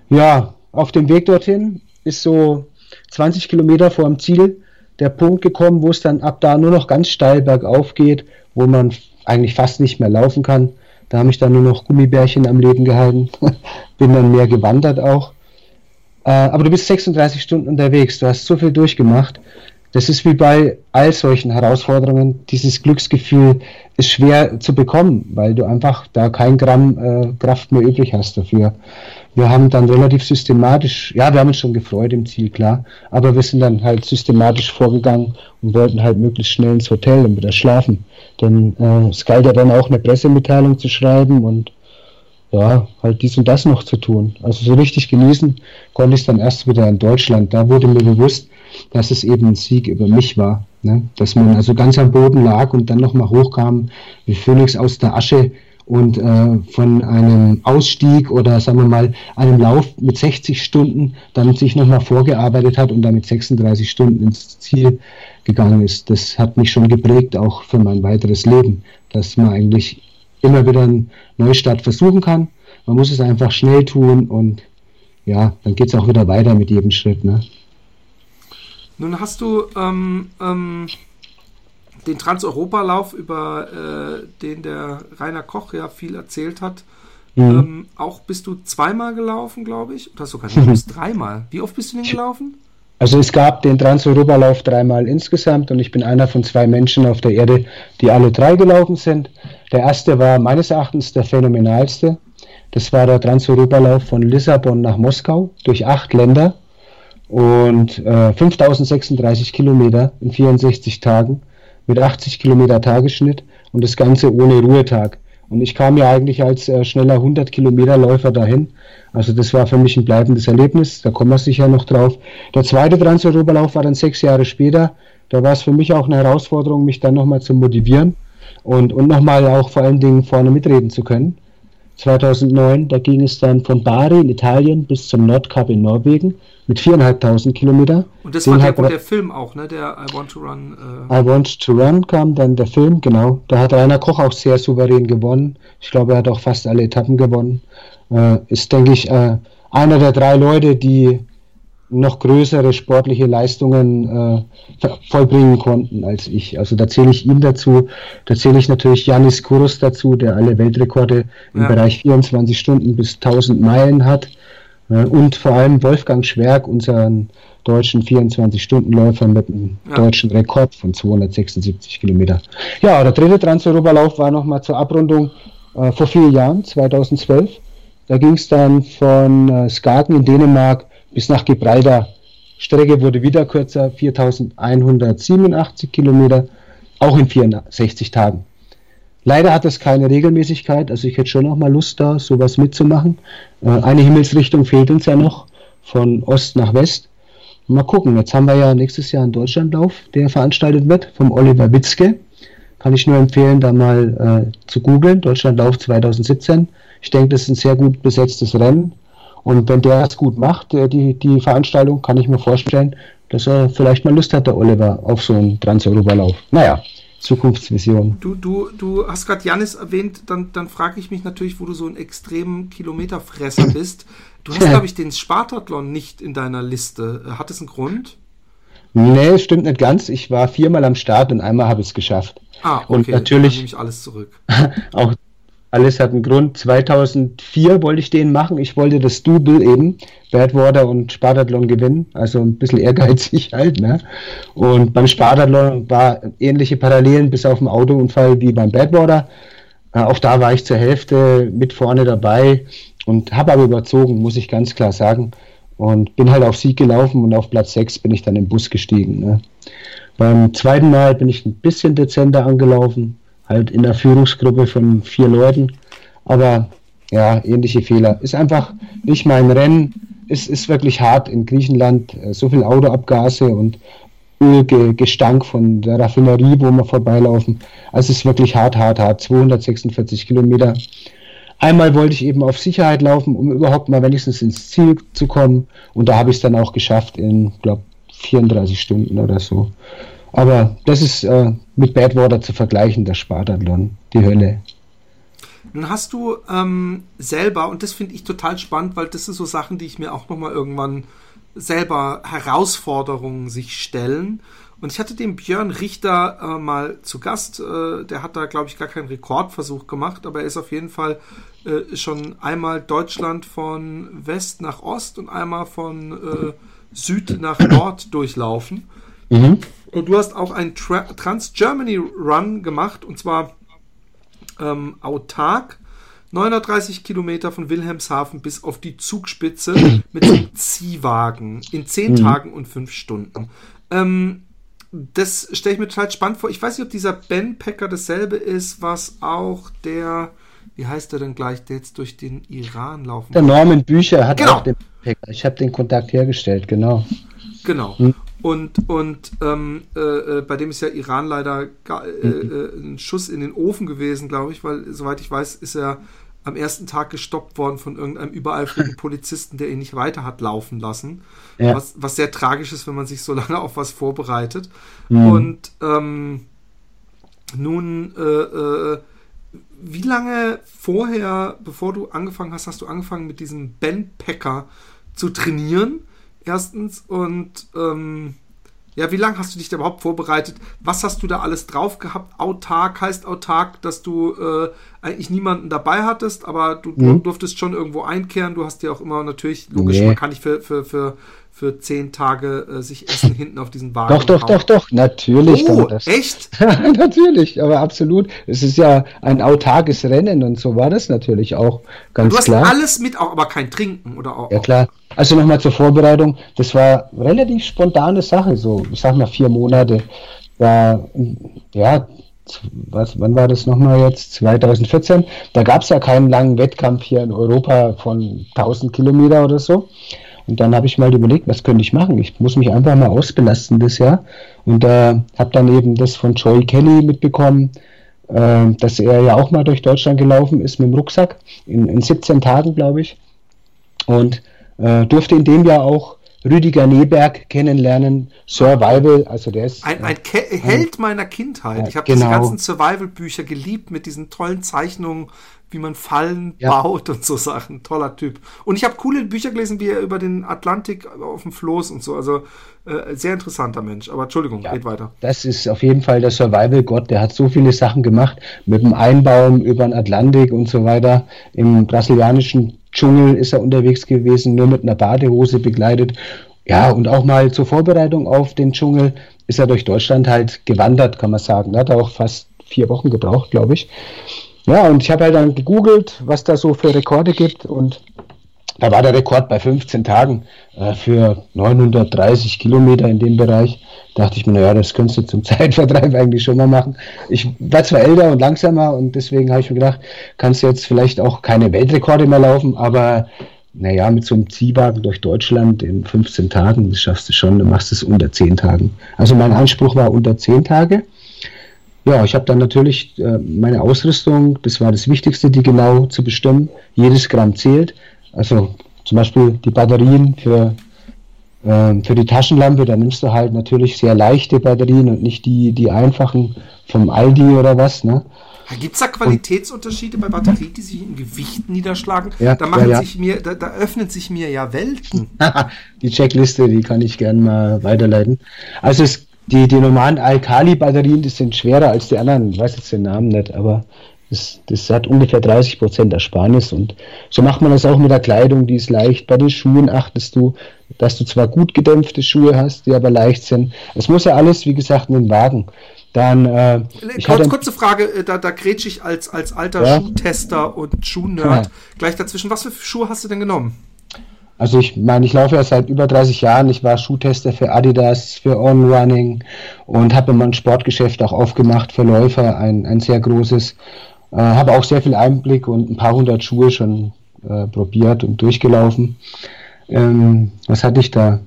Ja, auf dem Weg dorthin ist so 20 Kilometer vor dem Ziel der Punkt gekommen, wo es dann ab da nur noch ganz steil bergauf geht, wo man eigentlich fast nicht mehr laufen kann. Da habe ich dann nur noch Gummibärchen am Leben gehalten, <laughs> bin dann mehr gewandert auch. Äh, aber du bist 36 Stunden unterwegs, du hast so viel durchgemacht. Das ist wie bei all solchen Herausforderungen. Dieses Glücksgefühl ist schwer zu bekommen, weil du einfach da kein Gramm äh, Kraft mehr übrig hast dafür wir haben dann relativ systematisch, ja, wir haben uns schon gefreut im Ziel, klar, aber wir sind dann halt systematisch vorgegangen und wollten halt möglichst schnell ins Hotel und wieder schlafen. Denn äh, es galt ja dann auch eine Pressemitteilung zu schreiben und ja, halt dies und das noch zu tun. Also so richtig genießen konnte ich es dann erst wieder in Deutschland. Da wurde mir bewusst, dass es eben ein Sieg über mich war. Ne? Dass man also ganz am Boden lag und dann nochmal hochkam, wie Phoenix aus der Asche und äh, von einem Ausstieg oder sagen wir mal einem Lauf mit 60 Stunden dann sich nochmal vorgearbeitet hat und damit 36 Stunden ins Ziel gegangen ist. Das hat mich schon geprägt, auch für mein weiteres Leben, dass man eigentlich immer wieder einen Neustart versuchen kann. Man muss es einfach schnell tun und ja, dann geht es auch wieder weiter mit jedem Schritt. Ne? Nun hast du ähm, ähm den Transeuropalauf, über äh, den der Rainer Koch ja viel erzählt hat. Mhm. Ähm, auch bist du zweimal gelaufen, glaube ich. Oder sogar mhm. <laughs> dreimal. Wie oft bist du denn gelaufen? Also es gab den Transeuropalauf dreimal insgesamt und ich bin einer von zwei Menschen auf der Erde, die alle drei gelaufen sind. Der erste war meines Erachtens der phänomenalste. Das war der Transeuropalauf von Lissabon nach Moskau durch acht Länder und äh, 5036 Kilometer in 64 Tagen. mit 80 Kilometer Tagesschnitt und das Ganze ohne Ruhetag. Und ich kam ja eigentlich als äh, schneller 100 Kilometer Läufer dahin. Also das war für mich ein bleibendes Erlebnis. Da kommen wir sicher noch drauf. Der zweite Transeuropalauf war dann sechs Jahre später. Da war es für mich auch eine Herausforderung, mich dann nochmal zu motivieren und, und nochmal auch vor allen Dingen vorne mitreden zu können. 2009, da ging es dann von Bari in Italien bis zum Nordkap in Norwegen mit 4.500 Kilometer. Und das Den war der, der Film auch, ne? Der I Want to Run. Äh I Want to Run kam dann der Film, genau. Da hat Rainer Koch auch sehr souverän gewonnen. Ich glaube, er hat auch fast alle Etappen gewonnen. Äh, ist, denke ich, äh, einer der drei Leute, die noch größere sportliche Leistungen äh, vollbringen konnten als ich. Also da zähle ich ihn dazu, da zähle ich natürlich Janis Kurus dazu, der alle Weltrekorde im Bereich 24 Stunden bis 1000 Meilen hat. Äh, und vor allem Wolfgang Schwerk, unseren deutschen 24-Stunden-Läufer mit einem ja. deutschen Rekord von 276 Kilometer. Ja, der dritte Transeuropalauf war nochmal zur Abrundung äh, vor vier Jahren, 2012. Da ging es dann von äh, Skagen in Dänemark bis nach Gibraltar. Strecke wurde wieder kürzer, 4187 Kilometer, auch in 64 Tagen. Leider hat das keine Regelmäßigkeit, also ich hätte schon noch mal Lust da, sowas mitzumachen. Äh, eine Himmelsrichtung fehlt uns ja noch, von Ost nach West. Mal gucken, jetzt haben wir ja nächstes Jahr einen Deutschlandlauf, der veranstaltet wird, vom Oliver Witzke. Kann ich nur empfehlen, da mal äh, zu googeln, Deutschlandlauf 2017. Ich denke, das ist ein sehr gut besetztes Rennen. Und wenn der es gut macht, die, die Veranstaltung, kann ich mir vorstellen, dass er vielleicht mal Lust hat, der Oliver, auf so einen Trans-Europa-Lauf. Naja, Zukunftsvision. Du, du, du hast gerade Janis erwähnt, dann, dann frage ich mich natürlich, wo du so ein extremen Kilometerfresser <laughs> bist. Du hast, glaube ich, den Spartathlon nicht in deiner Liste. Hat es einen Grund? Nee, stimmt nicht ganz. Ich war viermal am Start und einmal habe ich es geschafft. Ah, okay. Und natürlich. Dann nehme ich alles zurück. <laughs> auch alles hat einen Grund. 2004 wollte ich den machen. Ich wollte das Double eben, Badwater und Spartathlon gewinnen. Also ein bisschen ehrgeizig <laughs> halt. Ne? Und beim Spartathlon war ähnliche Parallelen bis auf den Autounfall wie beim Badwater. Äh, auch da war ich zur Hälfte mit vorne dabei und habe aber überzogen, muss ich ganz klar sagen. Und bin halt auf Sieg gelaufen und auf Platz 6 bin ich dann im Bus gestiegen. Ne? Beim zweiten Mal bin ich ein bisschen dezenter angelaufen halt in der Führungsgruppe von vier Leuten. Aber ja, ähnliche Fehler. Ist einfach nicht mein Rennen. Es ist wirklich hart in Griechenland. Äh, so viel Autoabgase und Ölgestank von der Raffinerie, wo wir vorbeilaufen. Also es ist wirklich hart, hart, hart. 246 Kilometer. Einmal wollte ich eben auf Sicherheit laufen, um überhaupt mal wenigstens ins Ziel zu kommen. Und da habe ich es dann auch geschafft in, glaube 34 Stunden oder so. Aber das ist äh, mit Badwater zu vergleichen, der Spartathlon, die Hölle. Nun hast du ähm, selber, und das finde ich total spannend, weil das sind so Sachen, die ich mir auch nochmal irgendwann selber Herausforderungen sich stellen. Und ich hatte den Björn Richter äh, mal zu Gast. Äh, der hat da, glaube ich, gar keinen Rekordversuch gemacht, aber er ist auf jeden Fall äh, schon einmal Deutschland von West nach Ost und einmal von äh, Süd nach Nord durchlaufen. Mhm. Und du hast auch einen Tra Trans-Germany Run gemacht und zwar ähm, autark. 930 Kilometer von Wilhelmshaven bis auf die Zugspitze <clears throat> mit einem Ziehwagen in 10 mhm. Tagen und 5 Stunden. Ähm, das stelle ich mir total spannend vor. Ich weiß nicht, ob dieser Ben Packer dasselbe ist, was auch der, wie heißt der denn gleich, der jetzt durch den Iran laufen Der Norman Bücher hat genau. auch den Packer. Ich habe den Kontakt hergestellt, genau. Genau. Hm. Und, und ähm, äh, äh, bei dem ist ja Iran leider äh, äh, ein Schuss in den Ofen gewesen, glaube ich, weil, soweit ich weiß, ist er am ersten Tag gestoppt worden von irgendeinem übereifrigen <laughs> Polizisten, der ihn nicht weiter hat laufen lassen. Ja. Was, was sehr tragisch ist, wenn man sich so <laughs> lange auf was vorbereitet. Mhm. Und ähm, nun, äh, äh, wie lange vorher, bevor du angefangen hast, hast du angefangen mit diesem Ben Packer zu trainieren? Erstens. Und ähm, ja, wie lange hast du dich da überhaupt vorbereitet? Was hast du da alles drauf gehabt? Autark heißt autark, dass du äh, eigentlich niemanden dabei hattest, aber du, mhm. durftest schon irgendwo einkehren. Du hast ja auch immer natürlich, logisch, nee. man kann nicht für, für, für, für zehn Tage äh, sich Essen hinten auf diesen Wagen Doch, doch, doch, doch, natürlich. Oh, das. echt? <laughs> natürlich, aber absolut. Es ist ja ein autarkes Rennen und so war das natürlich auch ganz klar. Du hast alles mit, auch, aber kein Trinken oder auch. Ja, klar. Also nochmal zur Vorbereitung. Das war relativ spontane Sache, so, ich sag mal vier Monate. war, ja, was, wann war das nochmal jetzt? 2014. Da gab es ja keinen langen Wettkampf hier in Europa von 1000 Kilometer oder so. Und dann habe ich mal überlegt, was könnte ich machen? Ich muss mich einfach mal ausbelasten das Jahr. Und äh, habe dann eben das von Joey Kelly mitbekommen, äh, dass er ja auch mal durch Deutschland gelaufen ist mit dem Rucksack in, in 17 Tagen, glaube ich. Und äh, durfte in dem Jahr auch Rüdiger Neberg kennenlernen, Survival, also der ist. Ein, ein Ke Held meiner Kindheit. ich habe genau. diese ganzen Survival-Bücher geliebt mit diesen tollen Zeichnungen, wie man Fallen ja. baut und so Sachen. Toller Typ. Und ich habe coole Bücher gelesen, wie er über den Atlantik auf dem Floß und so. Also äh, sehr interessanter Mensch. Aber Entschuldigung, ja, geht weiter. Das ist auf jeden Fall der Survival-Gott. Der hat so viele Sachen gemacht mit dem Einbauen über den Atlantik und so weiter. Im brasilianischen Dschungel ist er unterwegs gewesen, nur mit einer Badehose begleitet. Ja, und auch mal zur Vorbereitung auf den Dschungel ist er durch Deutschland halt gewandert, kann man sagen. Hat auch fast vier Wochen gebraucht, glaube ich. Ja, und ich habe halt dann gegoogelt, was da so für Rekorde gibt und da war der Rekord bei 15 Tagen äh, für 930 Kilometer in dem Bereich. Da dachte ich mir, naja, das könntest du zum <laughs> Zeitvertreib eigentlich schon mal machen. Ich war zwar älter und langsamer und deswegen habe ich mir gedacht, kannst du jetzt vielleicht auch keine Weltrekorde mehr laufen, aber naja, mit so einem Ziehwagen durch Deutschland in 15 Tagen, das schaffst du schon, du machst es unter 10 Tagen. Also mein Anspruch war unter 10 Tage. Ja, ich habe dann natürlich äh, meine Ausrüstung, das war das Wichtigste, die genau zu bestimmen. Jedes Gramm zählt. Also zum Beispiel die Batterien für, äh, für die Taschenlampe, da nimmst du halt natürlich sehr leichte Batterien und nicht die, die einfachen vom Aldi oder was. Ne? Gibt es da Qualitätsunterschiede bei Batterien, die sich in Gewicht niederschlagen? Ja, da, machen ja, ja. Sich mir, da, da öffnen sich mir ja Welten. <laughs> die Checkliste, die kann ich gerne mal weiterleiten. Also es, die, die normalen Alkali-Batterien, die sind schwerer als die anderen. Ich weiß jetzt den Namen nicht, aber das, das hat ungefähr 30 Prozent Ersparnis und so macht man das auch mit der Kleidung, die ist leicht. Bei den Schuhen achtest du, dass du zwar gut gedämpfte Schuhe hast, die aber leicht sind. Es muss ja alles, wie gesagt, in den Wagen. Dann, äh, Kurz, kurze Frage, äh, da, da grätsch ich als, als alter ja? Schuhtester und Schuhnerd ja. gleich dazwischen. Was für Schuhe hast du denn genommen? Also ich meine, ich laufe ja seit über 30 Jahren. Ich war Schuhtester für Adidas, für On Running und habe immer ein Sportgeschäft auch aufgemacht für Läufer, ein, ein sehr großes. Äh, habe auch sehr viel Einblick und ein paar hundert Schuhe schon äh, probiert und durchgelaufen. Ähm, was hatte ich da?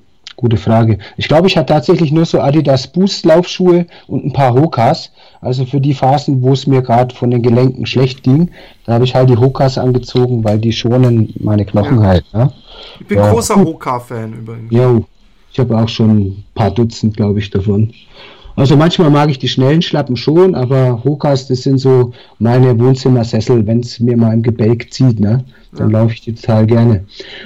Gute Frage. Ich glaube, ich hatte tatsächlich nur so Adidas Boost Laufschuhe und ein paar Hokas. Also für die Phasen, wo es mir gerade von den Gelenken schlecht ging, da habe ich halt die Hokas angezogen, weil die schonen meine Knochen ja. halt. Ne? Ich bin ja. großer Hoka-Fan übrigens. Ja, ich habe auch schon ein paar Dutzend, glaube ich, davon. Also manchmal mag ich die schnellen Schlappen schon, aber Hokas, das sind so meine Wohnzimmersessel, wenn es mir mal im Gebälk zieht, ne? Dann ja. laufe ich die total gerne.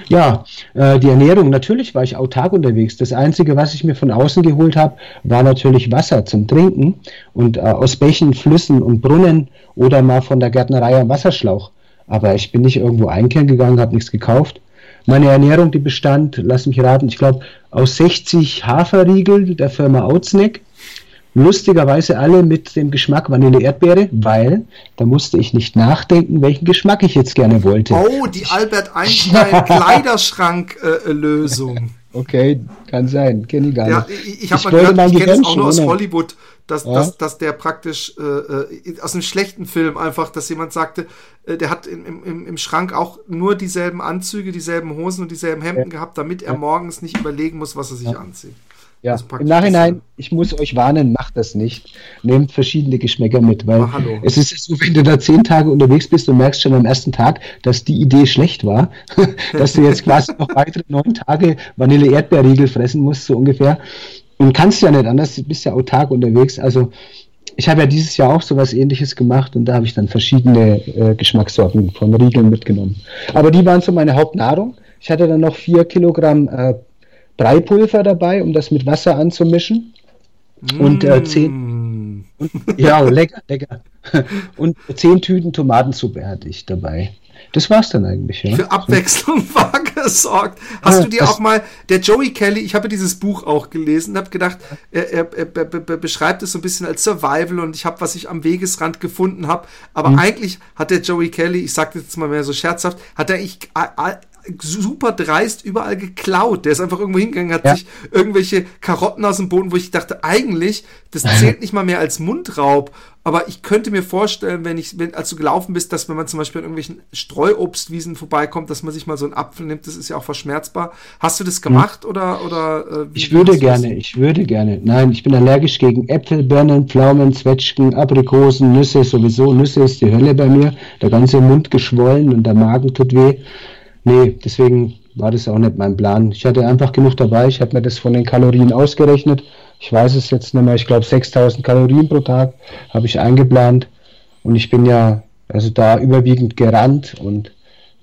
Ja, äh, die Ernährung, natürlich war ich autark unterwegs. Das Einzige, was ich mir von außen geholt habe, war natürlich Wasser zum Trinken und äh, aus Bächen, Flüssen und Brunnen oder mal von der Gärtnerei am Wasserschlauch. Aber ich bin nicht irgendwo einkehren gegangen, habe nichts gekauft. Meine Ernährung, die bestand, lass mich raten, ich glaube, aus 60 Haferriegel der Firma Outsnack lustigerweise alle mit dem Geschmack Vanille-Erdbeere, weil da musste ich nicht nachdenken, welchen Geschmack ich jetzt gerne wollte. Oh, die Albert Einstein <laughs> Kleiderschrank-Lösung. okay, kann sein, kenne ich gar nicht. Ja, ich, ich habe mal gehört, ich kenne es auch nur aus Hollywood, dass, ja. dass, dass der praktisch äh, äh, aus einem schlechten Film einfach, dass jemand sagte, äh, der hat im, im, im Schrank auch nur dieselben Anzüge, dieselben Hosen und dieselben Hemden ja. gehabt, damit er morgens nicht überlegen muss, was er sich anzieht. Ja, im Nachhinein, ich muss euch warnen, macht das nicht. Nehmt verschiedene Geschmäcker mit, weil ah, es ist so, wenn du da zehn Tage unterwegs bist und merkst schon am ersten Tag, dass die Idee schlecht war, <laughs> dass du jetzt quasi noch weitere neun Tage Vanille-Erdbeerriegel fressen musst, so ungefähr. Und kannst ja nicht anders, du bist ja autark unterwegs. Also ich habe ja dieses Jahr auch so was ähnliches gemacht und da habe ich dann verschiedene äh, Geschmackssorten von Riegeln mitgenommen. Aber die waren so meine Hauptnahrung. Ich hatte dann noch vier Kilogramm äh, Breipulver dabei, um das mit Wasser anzumischen. Mm. Und äh, zehn. Und, <laughs> ja, lecker, lecker. <laughs> Und zehn Tüten Tomatensuppe hatte ich dabei. Das war's dann eigentlich. Ja. Für Abwechslung <laughs> war gesorgt. Hast ja, du dir auch mal, der Joey Kelly, ich habe dieses Buch auch gelesen und habe gedacht, er, er, er, er, beschreibt es so ein bisschen als Survival und ich habe, was ich am Wegesrand gefunden habe. Aber mhm. eigentlich hat der Joey Kelly, ich sage jetzt mal mehr so scherzhaft, hat er eigentlich super dreist überall geklaut. Der ist einfach irgendwo hingegangen, hat Ja. sich irgendwelche Karotten aus dem Boden, wo ich dachte, eigentlich, das <laughs> zählt nicht mal mehr als Mundraub. Aber ich könnte mir vorstellen, wenn ich, wenn, als du gelaufen bist, dass wenn man zum Beispiel an irgendwelchen Streuobstwiesen vorbeikommt, dass man sich mal so einen Apfel nimmt, das ist ja auch verschmerzbar. Hast du das gemacht oder, oder, äh, wie- Hm. Ich würde gerne, ich würde gerne. Nein, ich bin allergisch gegen Äpfel, Birnen, Pflaumen, Zwetschgen, Aprikosen, Nüsse sowieso. Nüsse ist die Hölle bei mir. Der ganze Mund geschwollen und der Magen tut weh. Nee, deswegen war das auch nicht mein Plan. Ich hatte einfach genug dabei. Ich habe mir das von den Kalorien ausgerechnet. Ich weiß es jetzt nicht mehr. Ich glaube 6000 Kalorien pro Tag habe ich eingeplant. Und ich bin ja also da überwiegend gerannt und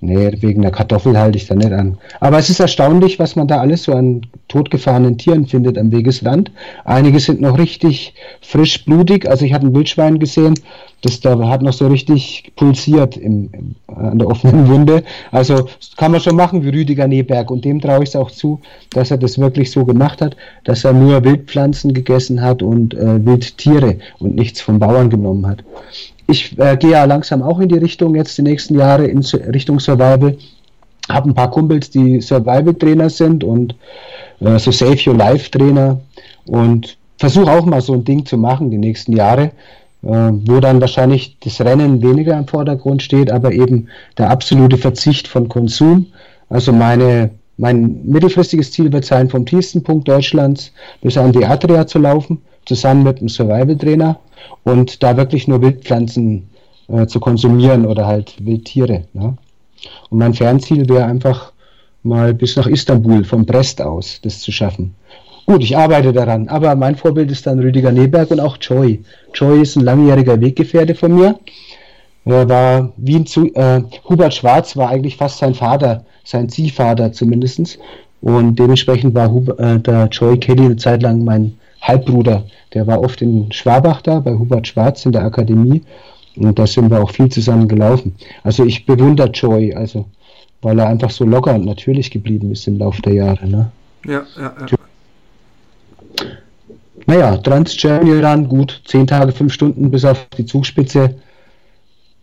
Nee, wegen der Kartoffel halte ich da nicht an. Aber es ist erstaunlich, was man da alles so an totgefahrenen Tieren findet am Wegesrand. Einige sind noch richtig frisch blutig. Also ich hatte ein Wildschwein gesehen, das da hat noch so richtig pulsiert im, im, an der offenen Wunde. Also kann man schon machen wie Rüdiger Neberg. Und dem traue ich es auch zu, dass er das wirklich so gemacht hat, dass er nur Wildpflanzen gegessen hat und äh, Wildtiere und nichts vom Bauern genommen hat ich äh, gehe ja langsam auch in die Richtung jetzt die nächsten Jahre in Richtung Survival. Habe ein paar Kumpels, die Survival-Trainer sind und äh, so Save Your Life-Trainer und versuche auch mal so ein Ding zu machen die nächsten Jahre, äh, wo dann wahrscheinlich das Rennen weniger im Vordergrund steht, aber eben der absolute Verzicht von Konsum. Also meine, mein mittelfristiges Ziel wird sein, vom tiefsten Punkt Deutschlands bis an die Adria zu laufen, zusammen mit einem Survival-Trainer und da wirklich nur Wildpflanzen äh, zu konsumieren oder halt Wildtiere. Ne? Und mein Fernziel wäre einfach mal bis nach Istanbul vom Brest aus das zu schaffen. Gut, ich arbeite daran, aber mein Vorbild ist dann Rüdiger Neberg und auch Joy. Joy ist ein langjähriger Weggefährte von mir. Er war wie ein zu, äh, Hubert Schwarz war eigentlich fast sein Vater, sein Ziehvater zumindestens. Und dementsprechend war Hub, äh, der Joy Kelly eine Zeit lang mein Halbbruder. Der war oft in Schwabach da, bei Hubert Schwarz in der Akademie. Und da sind wir auch viel zusammen gelaufen. Also ich bewundere Joy, also weil er einfach so locker und natürlich geblieben ist im Laufe der Jahre. Ne? Ja, ja, ja. Naja, Trans-Germany Run, gut, 10 Tage, 5 Stunden bis auf die Zugspitze,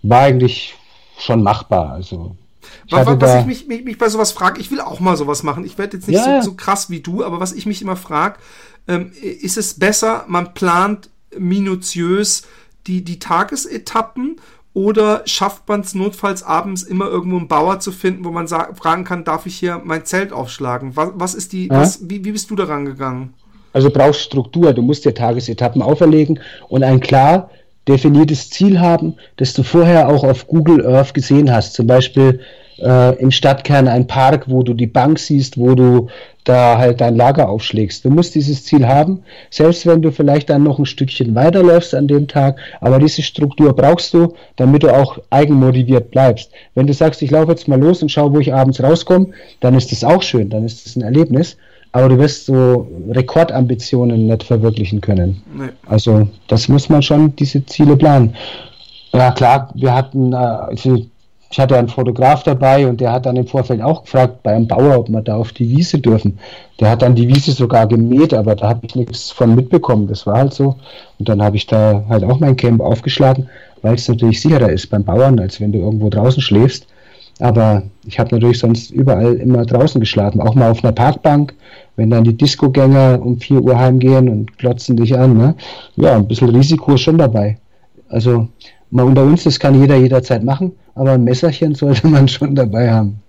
war eigentlich schon machbar. Also ich Was, was ich mich, mich, mich bei sowas frage, ich will auch mal sowas machen. Ich werde jetzt nicht Ja, so, so krass wie du, aber was ich mich immer frage, ähm, ist es besser, man plant minutiös die, die Tagesetappen oder schafft man es notfalls abends immer irgendwo einen Bauer zu finden, wo man fragen kann, darf ich hier mein Zelt aufschlagen? Was, was ist die, Ja. was, wie, wie bist du daran gegangen? Also du brauchst Struktur, du musst dir Tagesetappen auferlegen und ein klar definiertes Ziel haben, das du vorher auch auf Google Earth gesehen hast. Zum Beispiel äh, im Stadtkern ein Park, wo du die Bank siehst, wo du da halt dein Lager aufschlägst. Du musst dieses Ziel haben, selbst wenn du vielleicht dann noch ein Stückchen weiterläufst an dem Tag, aber diese Struktur brauchst du, damit du auch eigenmotiviert bleibst. Wenn du sagst, ich laufe jetzt mal los und schau, wo ich abends rauskomme, dann ist das auch schön, dann ist das ein Erlebnis aber du wirst so Rekordambitionen nicht verwirklichen können. Nee. Also das muss man schon, diese Ziele planen. Ja klar, wir hatten, also ich hatte einen Fotograf dabei und der hat dann im Vorfeld auch gefragt bei einem Bauer, ob wir da auf die Wiese dürfen. Der hat dann die Wiese sogar gemäht, aber da habe ich nichts von mitbekommen. Das war halt so. Und dann habe ich da halt auch mein Camp aufgeschlagen, weil es natürlich sicherer ist beim Bauern, als wenn du irgendwo draußen schläfst. Aber ich habe natürlich sonst überall immer draußen geschlafen, auch mal auf einer Parkbank, wenn dann die Disco-Gänger um 4 Uhr heimgehen und klotzen dich an. Ne? Ja, ein bisschen Risiko ist schon dabei. Also mal unter uns, das kann jeder jederzeit machen, aber ein Messerchen sollte man schon dabei haben.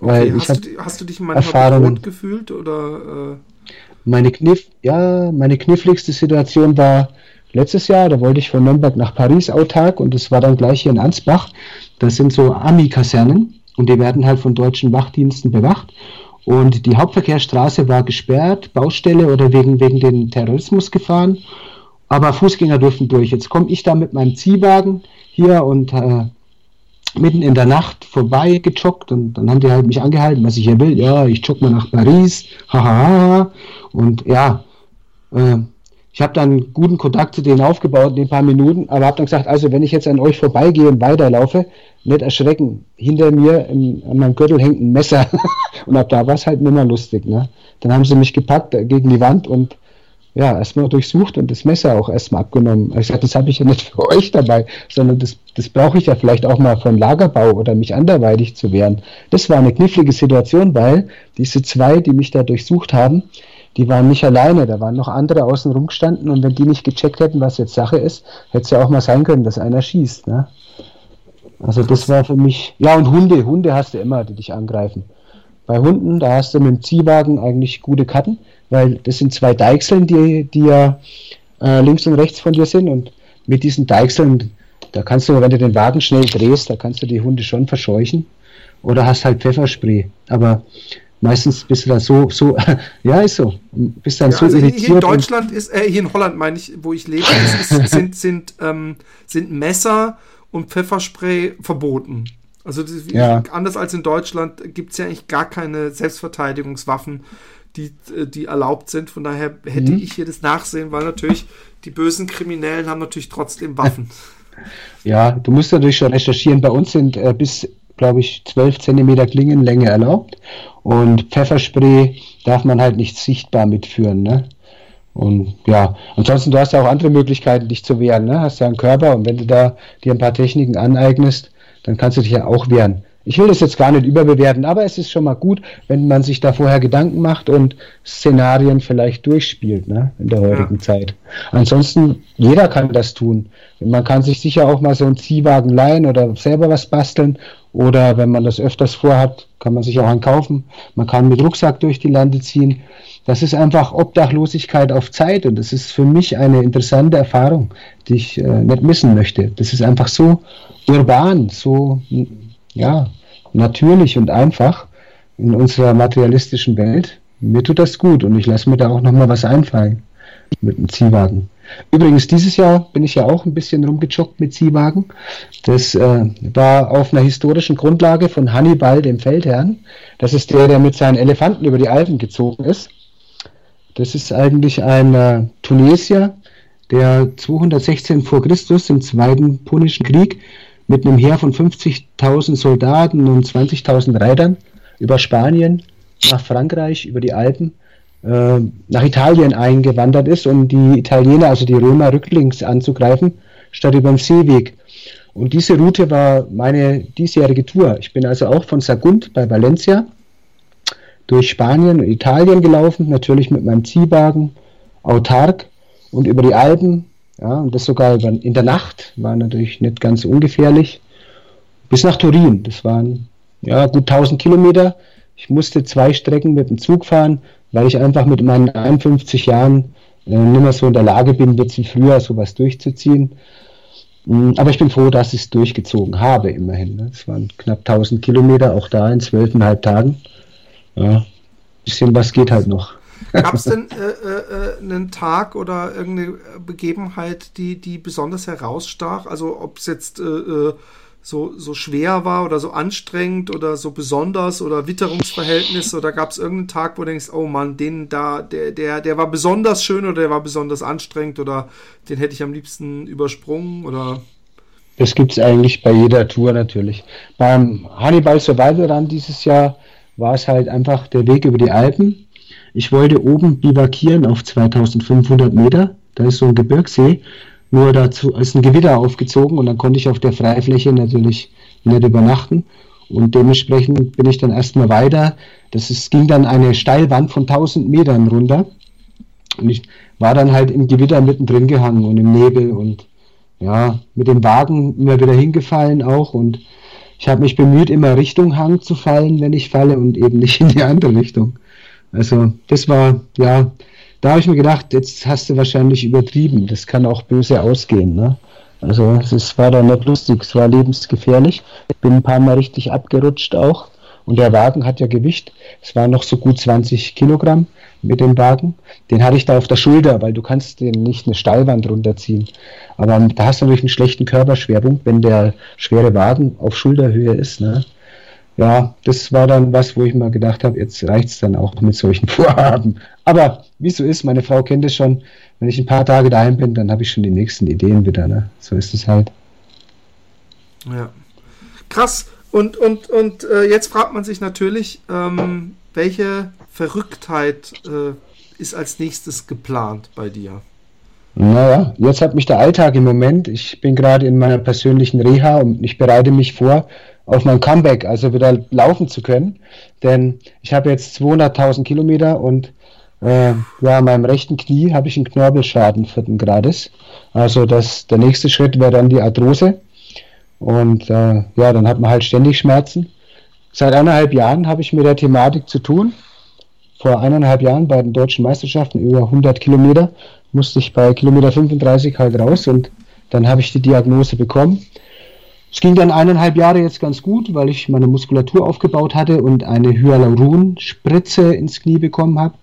Weil Okay, hast, du, hast du dich manchmal bedroht gefühlt oder äh, meine Kniff, ja, meine kniffligste Situation war letztes Jahr, da wollte ich von Nürnberg nach Paris autark und das war dann gleich hier in Ansbach. Das sind so Army-Kasernen und die werden halt von deutschen Wachdiensten bewacht. Und die Hauptverkehrsstraße war gesperrt, Baustelle oder wegen, wegen den Terrorismus gefahren. Aber Fußgänger durften durch. Jetzt komme ich da mit meinem Ziehwagen hier und äh, mitten in der Nacht vorbei gejoggt und dann haben die halt mich angehalten, was ich hier will. Ja, ich jogge mal nach Paris. Hahaha. Und ja, äh, ich habe dann guten Kontakt zu denen aufgebaut in den paar Minuten, aber habe dann gesagt, also wenn ich jetzt an euch vorbeigehe und weiterlaufe, nicht erschrecken. Hinter mir im, an meinem Gürtel hängt ein Messer <laughs> und ab da war es halt nicht mehr lustig. Ne? Dann haben sie mich gepackt äh, gegen die Wand und ja, erstmal durchsucht und das Messer auch erstmal abgenommen. Ich sagte, das habe ich ja nicht für euch dabei, sondern das, das brauche ich ja vielleicht auch mal für einen Lagerbau oder mich anderweitig zu wehren. Das war eine knifflige Situation, weil diese zwei, die mich da durchsucht haben, die waren nicht alleine, da waren noch andere außen rumgestanden und wenn die nicht gecheckt hätten, was jetzt Sache ist, hätte es ja auch mal sein können, dass einer schießt. Ne? Also das war für mich, ja und Hunde, Hunde hast du immer, die dich angreifen. Bei Hunden, da hast du mit dem Ziehwagen eigentlich gute Karten, weil das sind zwei Deichseln, die, die ja äh, links und rechts von dir sind und mit diesen Deichseln, da kannst du, wenn du den Wagen schnell drehst, da kannst du die Hunde schon verscheuchen oder hast halt Pfefferspray. Aber meistens bist du da so, so, <laughs> ja, ist so. Bist dann ja, so also irritiert. Hier in Deutschland ist, äh, hier in Holland meine ich, wo ich lebe, ist, ist, sind, sind, ähm, sind Messer und Pfefferspray verboten. Also das, Ja. anders als in Deutschland gibt es ja eigentlich gar keine Selbstverteidigungswaffen, die, äh, die erlaubt sind. Von daher hätte Mhm. ich hier das Nachsehen, weil natürlich die bösen Kriminellen haben natürlich trotzdem Waffen. <laughs> Ja, du musst natürlich schon recherchieren. Bei uns sind äh, bis, glaube ich, 12 Zentimeter Klingenlänge erlaubt und Pfefferspray darf man halt nicht sichtbar mitführen. Ne? Und ja, ansonsten, du hast ja auch andere Möglichkeiten, dich zu wehren. Ne? Hast ja einen Körper und wenn du da dir ein paar Techniken aneignest, dann kannst du dich ja auch wehren. Ich will das jetzt gar nicht überbewerten, aber es ist schon mal gut, wenn man sich da vorher Gedanken macht und Szenarien vielleicht durchspielt ne? in der heutigen Zeit. Ansonsten, jeder kann das tun. Man kann sich sicher auch mal so einen Ziehwagen leihen oder selber was basteln. Oder wenn man das öfters vorhat, kann man sich auch einen kaufen. Man kann mit Rucksack durch die Lande ziehen. Das ist einfach Obdachlosigkeit auf Zeit und das ist für mich eine interessante Erfahrung, die ich äh, nicht missen möchte. Das ist einfach so urban, so ja, natürlich und einfach in unserer materialistischen Welt. Mir tut das gut und ich lasse mir da auch nochmal was einfallen mit dem Ziehwagen. Übrigens, dieses Jahr bin ich ja auch ein bisschen rumgejoggt mit Ziehwagen. Das äh, war auf einer historischen Grundlage von Hannibal, dem Feldherrn. Das ist der, der mit seinen Elefanten über die Alpen gezogen ist. Das ist eigentlich ein äh, Tunesier, der 216 vor Christus im Zweiten Punischen Krieg mit einem Heer von 50.000 Soldaten und 20.000 Reitern über Spanien nach Frankreich, über die Alpen, äh, nach Italien eingewandert ist, um die Italiener, also die Römer, rücklings anzugreifen, statt über den Seeweg. Und diese Route war meine diesjährige Tour. Ich bin also auch von Sagunt bei Valencia durch Spanien und Italien gelaufen, natürlich mit meinem Ziehwagen, autark und über die Alpen, ja, und das sogar über, in der Nacht, war natürlich nicht ganz ungefährlich, bis nach Turin. Das waren ja gut 1000 Kilometer. Ich musste zwei Strecken mit dem Zug fahren, weil ich einfach mit meinen 51 Jahren äh, nicht mehr so in der Lage bin, jetzt wie früher sowas durchzuziehen. Mm, Aber ich bin froh, dass ich es durchgezogen habe, immerhin. Ne? Es waren knapp 1000 Kilometer, auch da in zwölfeinhalb Tagen. Ja, bisschen was geht halt noch. Gab es denn äh, äh, einen Tag oder irgendeine Begebenheit, die, die besonders herausstach? Also ob es jetzt äh, äh, so, so schwer war oder so anstrengend oder so besonders oder Witterungsverhältnis oder gab es irgendeinen Tag, wo du denkst, oh Mann, den da, der, der, der war besonders schön oder der war besonders anstrengend oder den hätte ich am liebsten übersprungen oder Das gibt es eigentlich bei jeder Tour natürlich. Beim Hannibal Survival Run dieses Jahr war es halt einfach der Weg über die Alpen. Ich wollte oben bivakieren auf 2500 Meter. Da ist so ein Gebirgssee. Nur dazu ist ein Gewitter aufgezogen und dann konnte ich auf der Freifläche natürlich nicht übernachten. Und dementsprechend bin ich dann erstmal weiter. Das ist, ging dann eine Steilwand von 1000 Metern runter. Und ich war dann halt im Gewitter mittendrin gehangen und im Nebel und ja, mit dem Wagen immer wieder hingefallen auch und ich habe mich bemüht, immer Richtung Hang zu fallen, wenn ich falle und eben nicht in die andere Richtung. Also das war, ja, da habe ich mir gedacht, jetzt hast du wahrscheinlich übertrieben, das kann auch böse ausgehen. Ne? Also es war dann nicht lustig, es war lebensgefährlich. Ich bin ein paar Mal richtig abgerutscht auch und der Wagen hat ja Gewicht, es waren noch so gut 20 Kilogramm mit dem Wagen. Den hatte ich da auf der Schulter, weil du kannst den nicht eine Steilwand runterziehen. Aber da hast du natürlich einen schlechten Körperschwerpunkt, wenn der schwere Wagen auf Schulterhöhe ist. Ne? Ja, das war dann was, wo ich mal gedacht habe, jetzt reicht's dann auch mit solchen <laughs> Vorhaben. Aber wie so ist, meine Frau kennt es schon, wenn ich ein paar Tage daheim bin, dann habe ich schon die nächsten Ideen wieder. Ne? So ist es halt. Ja. Krass. Und, und, und äh, jetzt fragt man sich natürlich, ähm, welche Verrücktheit äh, ist als nächstes geplant bei dir? Naja, jetzt hat mich der Alltag im Moment. Ich bin gerade in meiner persönlichen Reha und ich bereite mich vor auf mein Comeback, also wieder laufen zu können. Denn ich habe jetzt 200.000 Kilometer und äh, ja, an meinem rechten Knie habe ich einen Knorpelschaden vierten Grades. Also das, der nächste Schritt wäre dann die Arthrose. Und äh, ja, dann hat man halt ständig Schmerzen. Seit eineinhalb Jahren habe ich mit der Thematik zu tun. Vor eineinhalb Jahren bei den deutschen Meisterschaften über 100 Kilometer musste ich bei Kilometer 35 halt raus und dann habe ich die Diagnose bekommen. Es ging dann eineinhalb Jahre jetzt ganz gut, weil ich meine Muskulatur aufgebaut hatte und eine Hyaluron-Spritze ins Knie bekommen habe.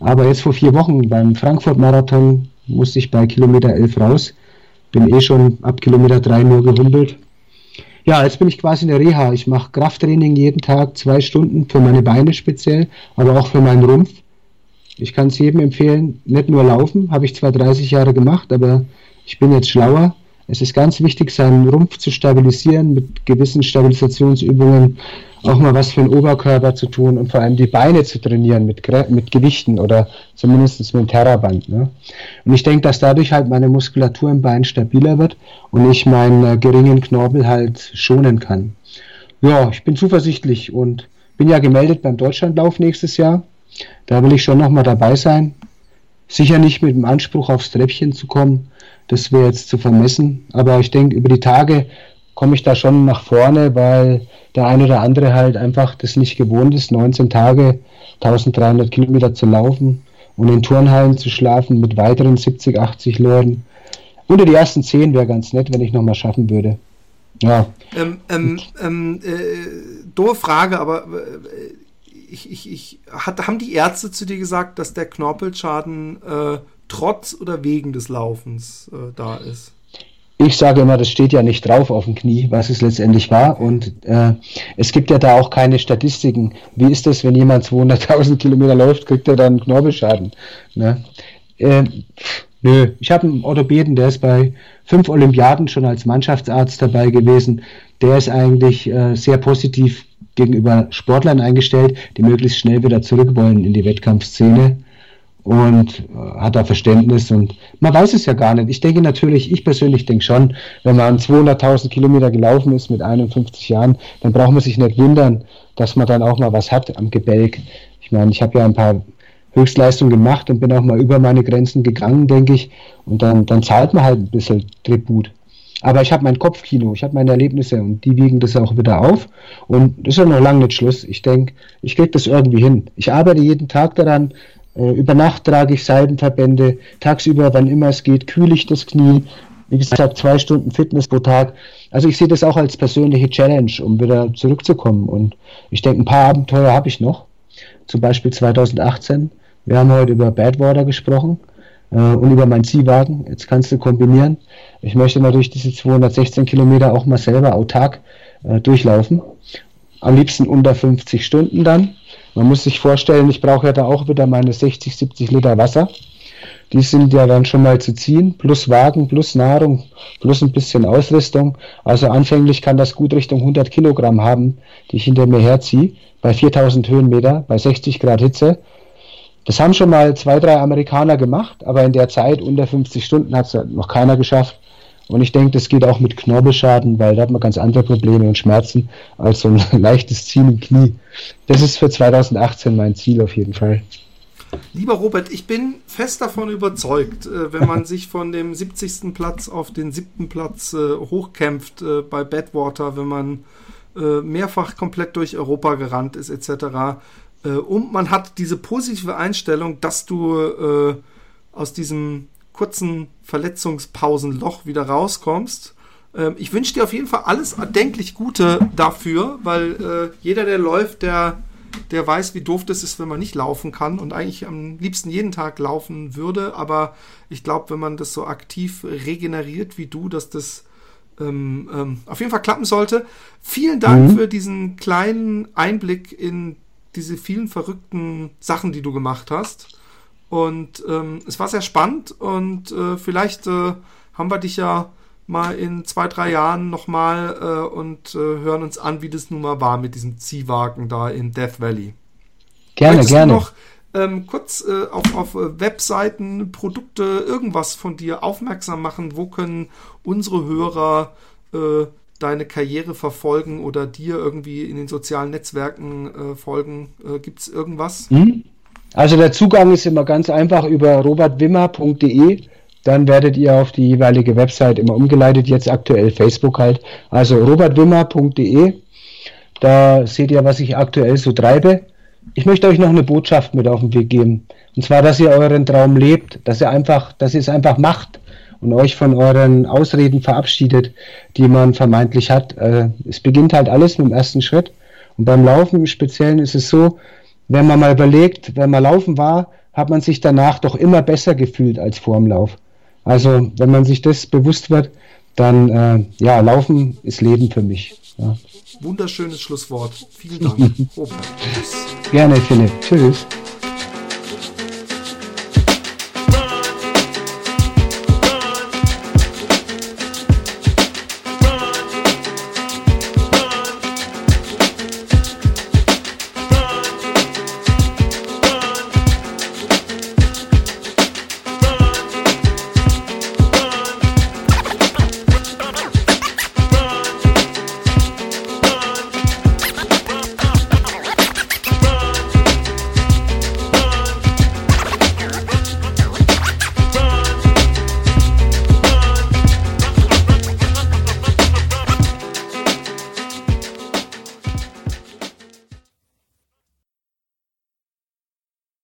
Aber jetzt vor vier Wochen beim Frankfurt-Marathon musste ich bei Kilometer 11 raus. Bin eh schon ab Kilometer 3 nur gehumpelt. Ja, jetzt bin ich quasi in der Reha. Ich mache Krafttraining jeden Tag, zwei Stunden für meine Beine speziell, aber auch für meinen Rumpf. Ich kann es jedem empfehlen, nicht nur laufen, habe ich zwar 30 Jahre gemacht, aber ich bin jetzt schlauer. Es ist ganz wichtig, seinen Rumpf zu stabilisieren mit gewissen Stabilisationsübungen, auch mal was für den Oberkörper zu tun und vor allem die Beine zu trainieren mit, mit Gewichten oder zumindest mit dem Terraband. Ne? Und ich denke, dass dadurch halt meine Muskulatur im Bein stabiler wird und ich meinen äh, geringen Knorpel halt schonen kann. Ja, ich bin zuversichtlich und bin ja gemeldet beim Deutschlandlauf nächstes Jahr. Da will ich schon nochmal dabei sein. Sicher nicht mit dem Anspruch aufs Treppchen zu kommen, das wäre jetzt zu vermessen, aber ich denke, über die Tage komme ich da schon nach vorne, weil der eine oder andere halt einfach das nicht gewohnt ist, 19 Tage, 1300 Kilometer zu laufen und in Turnhallen zu schlafen mit weiteren 70, 80 Leuten. Unter die ersten 10 wäre ganz nett, wenn ich nochmal schaffen würde. Ja. Ähm, ähm, ähm, äh, doofe Frage, aber äh, ich, ich, ich, hat, haben die Ärzte zu dir gesagt, dass der Knorpelschaden äh, trotz oder wegen des Laufens äh, da ist? Ich sage immer, das steht ja nicht drauf auf dem Knie, was es letztendlich war. Und äh, es gibt ja da auch keine Statistiken. Wie ist das, wenn jemand 200.000 Kilometer läuft, kriegt er dann Knorpelschaden? Ne? Äh, nö, ich habe einen Orthopäden, der ist bei fünf Olympiaden schon als Mannschaftsarzt dabei gewesen. Der ist eigentlich äh, sehr positiv gegenüber Sportlern eingestellt, die möglichst schnell wieder zurück wollen in die Wettkampfszene und äh, hat da Verständnis und man weiß es ja gar nicht. Ich denke natürlich, ich persönlich denke schon, wenn man 200.000 Kilometer gelaufen ist mit 51 Jahren, dann braucht man sich nicht wundern, dass man dann auch mal was hat am Gebälk. Ich meine, ich habe ja ein paar Höchstleistungen gemacht und bin auch mal über meine Grenzen gegangen, denke ich. Und dann, dann zahlt man halt ein bisschen Tribut. Aber ich habe mein Kopfkino, ich habe meine Erlebnisse und die wiegen das auch wieder auf. Und das ist ja noch lange nicht Schluss. Ich denke, ich kriege das irgendwie hin. Ich arbeite jeden Tag daran, äh, über Nacht trage ich Seidenverbände, tagsüber, wann immer es geht, kühle ich das Knie. Wie gesagt, zwei Stunden Fitness pro Tag. Also ich sehe das auch als persönliche Challenge, um wieder zurückzukommen. Und ich denke, ein paar Abenteuer habe ich noch. Zum Beispiel 2018. Wir haben heute über Badwater gesprochen und über meinen Ziehwagen. Jetzt kannst du kombinieren. Ich möchte natürlich diese 216 Kilometer auch mal selber autark äh, durchlaufen. Am liebsten unter 50 Stunden dann. Man muss sich vorstellen, ich brauche ja da auch wieder meine 60, 70 Liter Wasser. Die sind ja dann schon mal zu ziehen, plus Wagen, plus Nahrung, plus ein bisschen Ausrüstung. Also anfänglich kann das gut Richtung 100 Kilogramm haben, die ich hinter mir herziehe, bei 4000 Höhenmeter, bei 60 Grad Hitze. Das haben schon mal zwei, drei Amerikaner gemacht, aber in der Zeit unter 50 Stunden hat es noch keiner geschafft. Und ich denke, das geht auch mit Knorpelschaden, weil da hat man ganz andere Probleme und Schmerzen als so ein <laughs> leichtes Ziehen im Knie. Das ist für 2018 mein Ziel auf jeden Fall. Lieber Robert, ich bin fest davon überzeugt, äh, wenn man <laughs> sich von dem 70. Platz auf den siebten Platz äh, hochkämpft äh, bei Badwater, wenn man mehrfach komplett durch Europa gerannt ist etc. Und man hat diese positive Einstellung, dass du aus diesem kurzen Verletzungspausenloch wieder rauskommst. Ähm, ich wünsche dir auf jeden Fall alles erdenklich Gute dafür, weil äh, jeder, der läuft, der, der weiß, wie doof das ist, wenn man nicht laufen kann und eigentlich am liebsten jeden Tag laufen würde. Aber ich glaube, wenn man das so aktiv regeneriert wie du, dass das ähm, ähm, auf jeden Fall klappen sollte. Vielen Dank mhm. für diesen kleinen Einblick in diese vielen verrückten Sachen, die du gemacht hast. Und ähm, es war sehr spannend und äh, vielleicht äh, haben wir dich ja mal in zwei, drei Jahren nochmal äh, und äh, hören uns an, wie das nun mal war mit diesem Ziehwagen da in Death Valley. Gerne, Möchtest gerne. Du noch ähm, kurz äh, auf, auf äh, Webseiten, Produkte, irgendwas von dir aufmerksam machen? Wo können unsere Hörer äh, deine Karriere verfolgen oder dir irgendwie in den sozialen Netzwerken äh, folgen? Äh, Gibt es irgendwas? Mhm. Also der Zugang ist immer ganz einfach über robertwimmer.de. Dann werdet ihr auf die jeweilige Website immer umgeleitet, jetzt aktuell Facebook halt. Also robertwimmer.de. Da seht ihr, was ich aktuell so treibe. Ich möchte euch noch eine Botschaft mit auf den Weg geben. Und zwar, dass ihr euren Traum lebt, dass ihr einfach, dass ihr es einfach macht und euch von euren Ausreden verabschiedet, die man vermeintlich hat. Äh, es beginnt halt alles mit dem ersten Schritt. Und beim Laufen im Speziellen ist es so, wenn man mal überlegt, wenn man laufen war, hat man sich danach doch immer besser gefühlt als vor dem Lauf. Also, wenn man sich das bewusst wird, dann, äh, ja, Laufen ist Leben für mich. Ja. Wunderschönes Schlusswort. Vielen <laughs> Dank. Gerne, Philipp. Tschüss.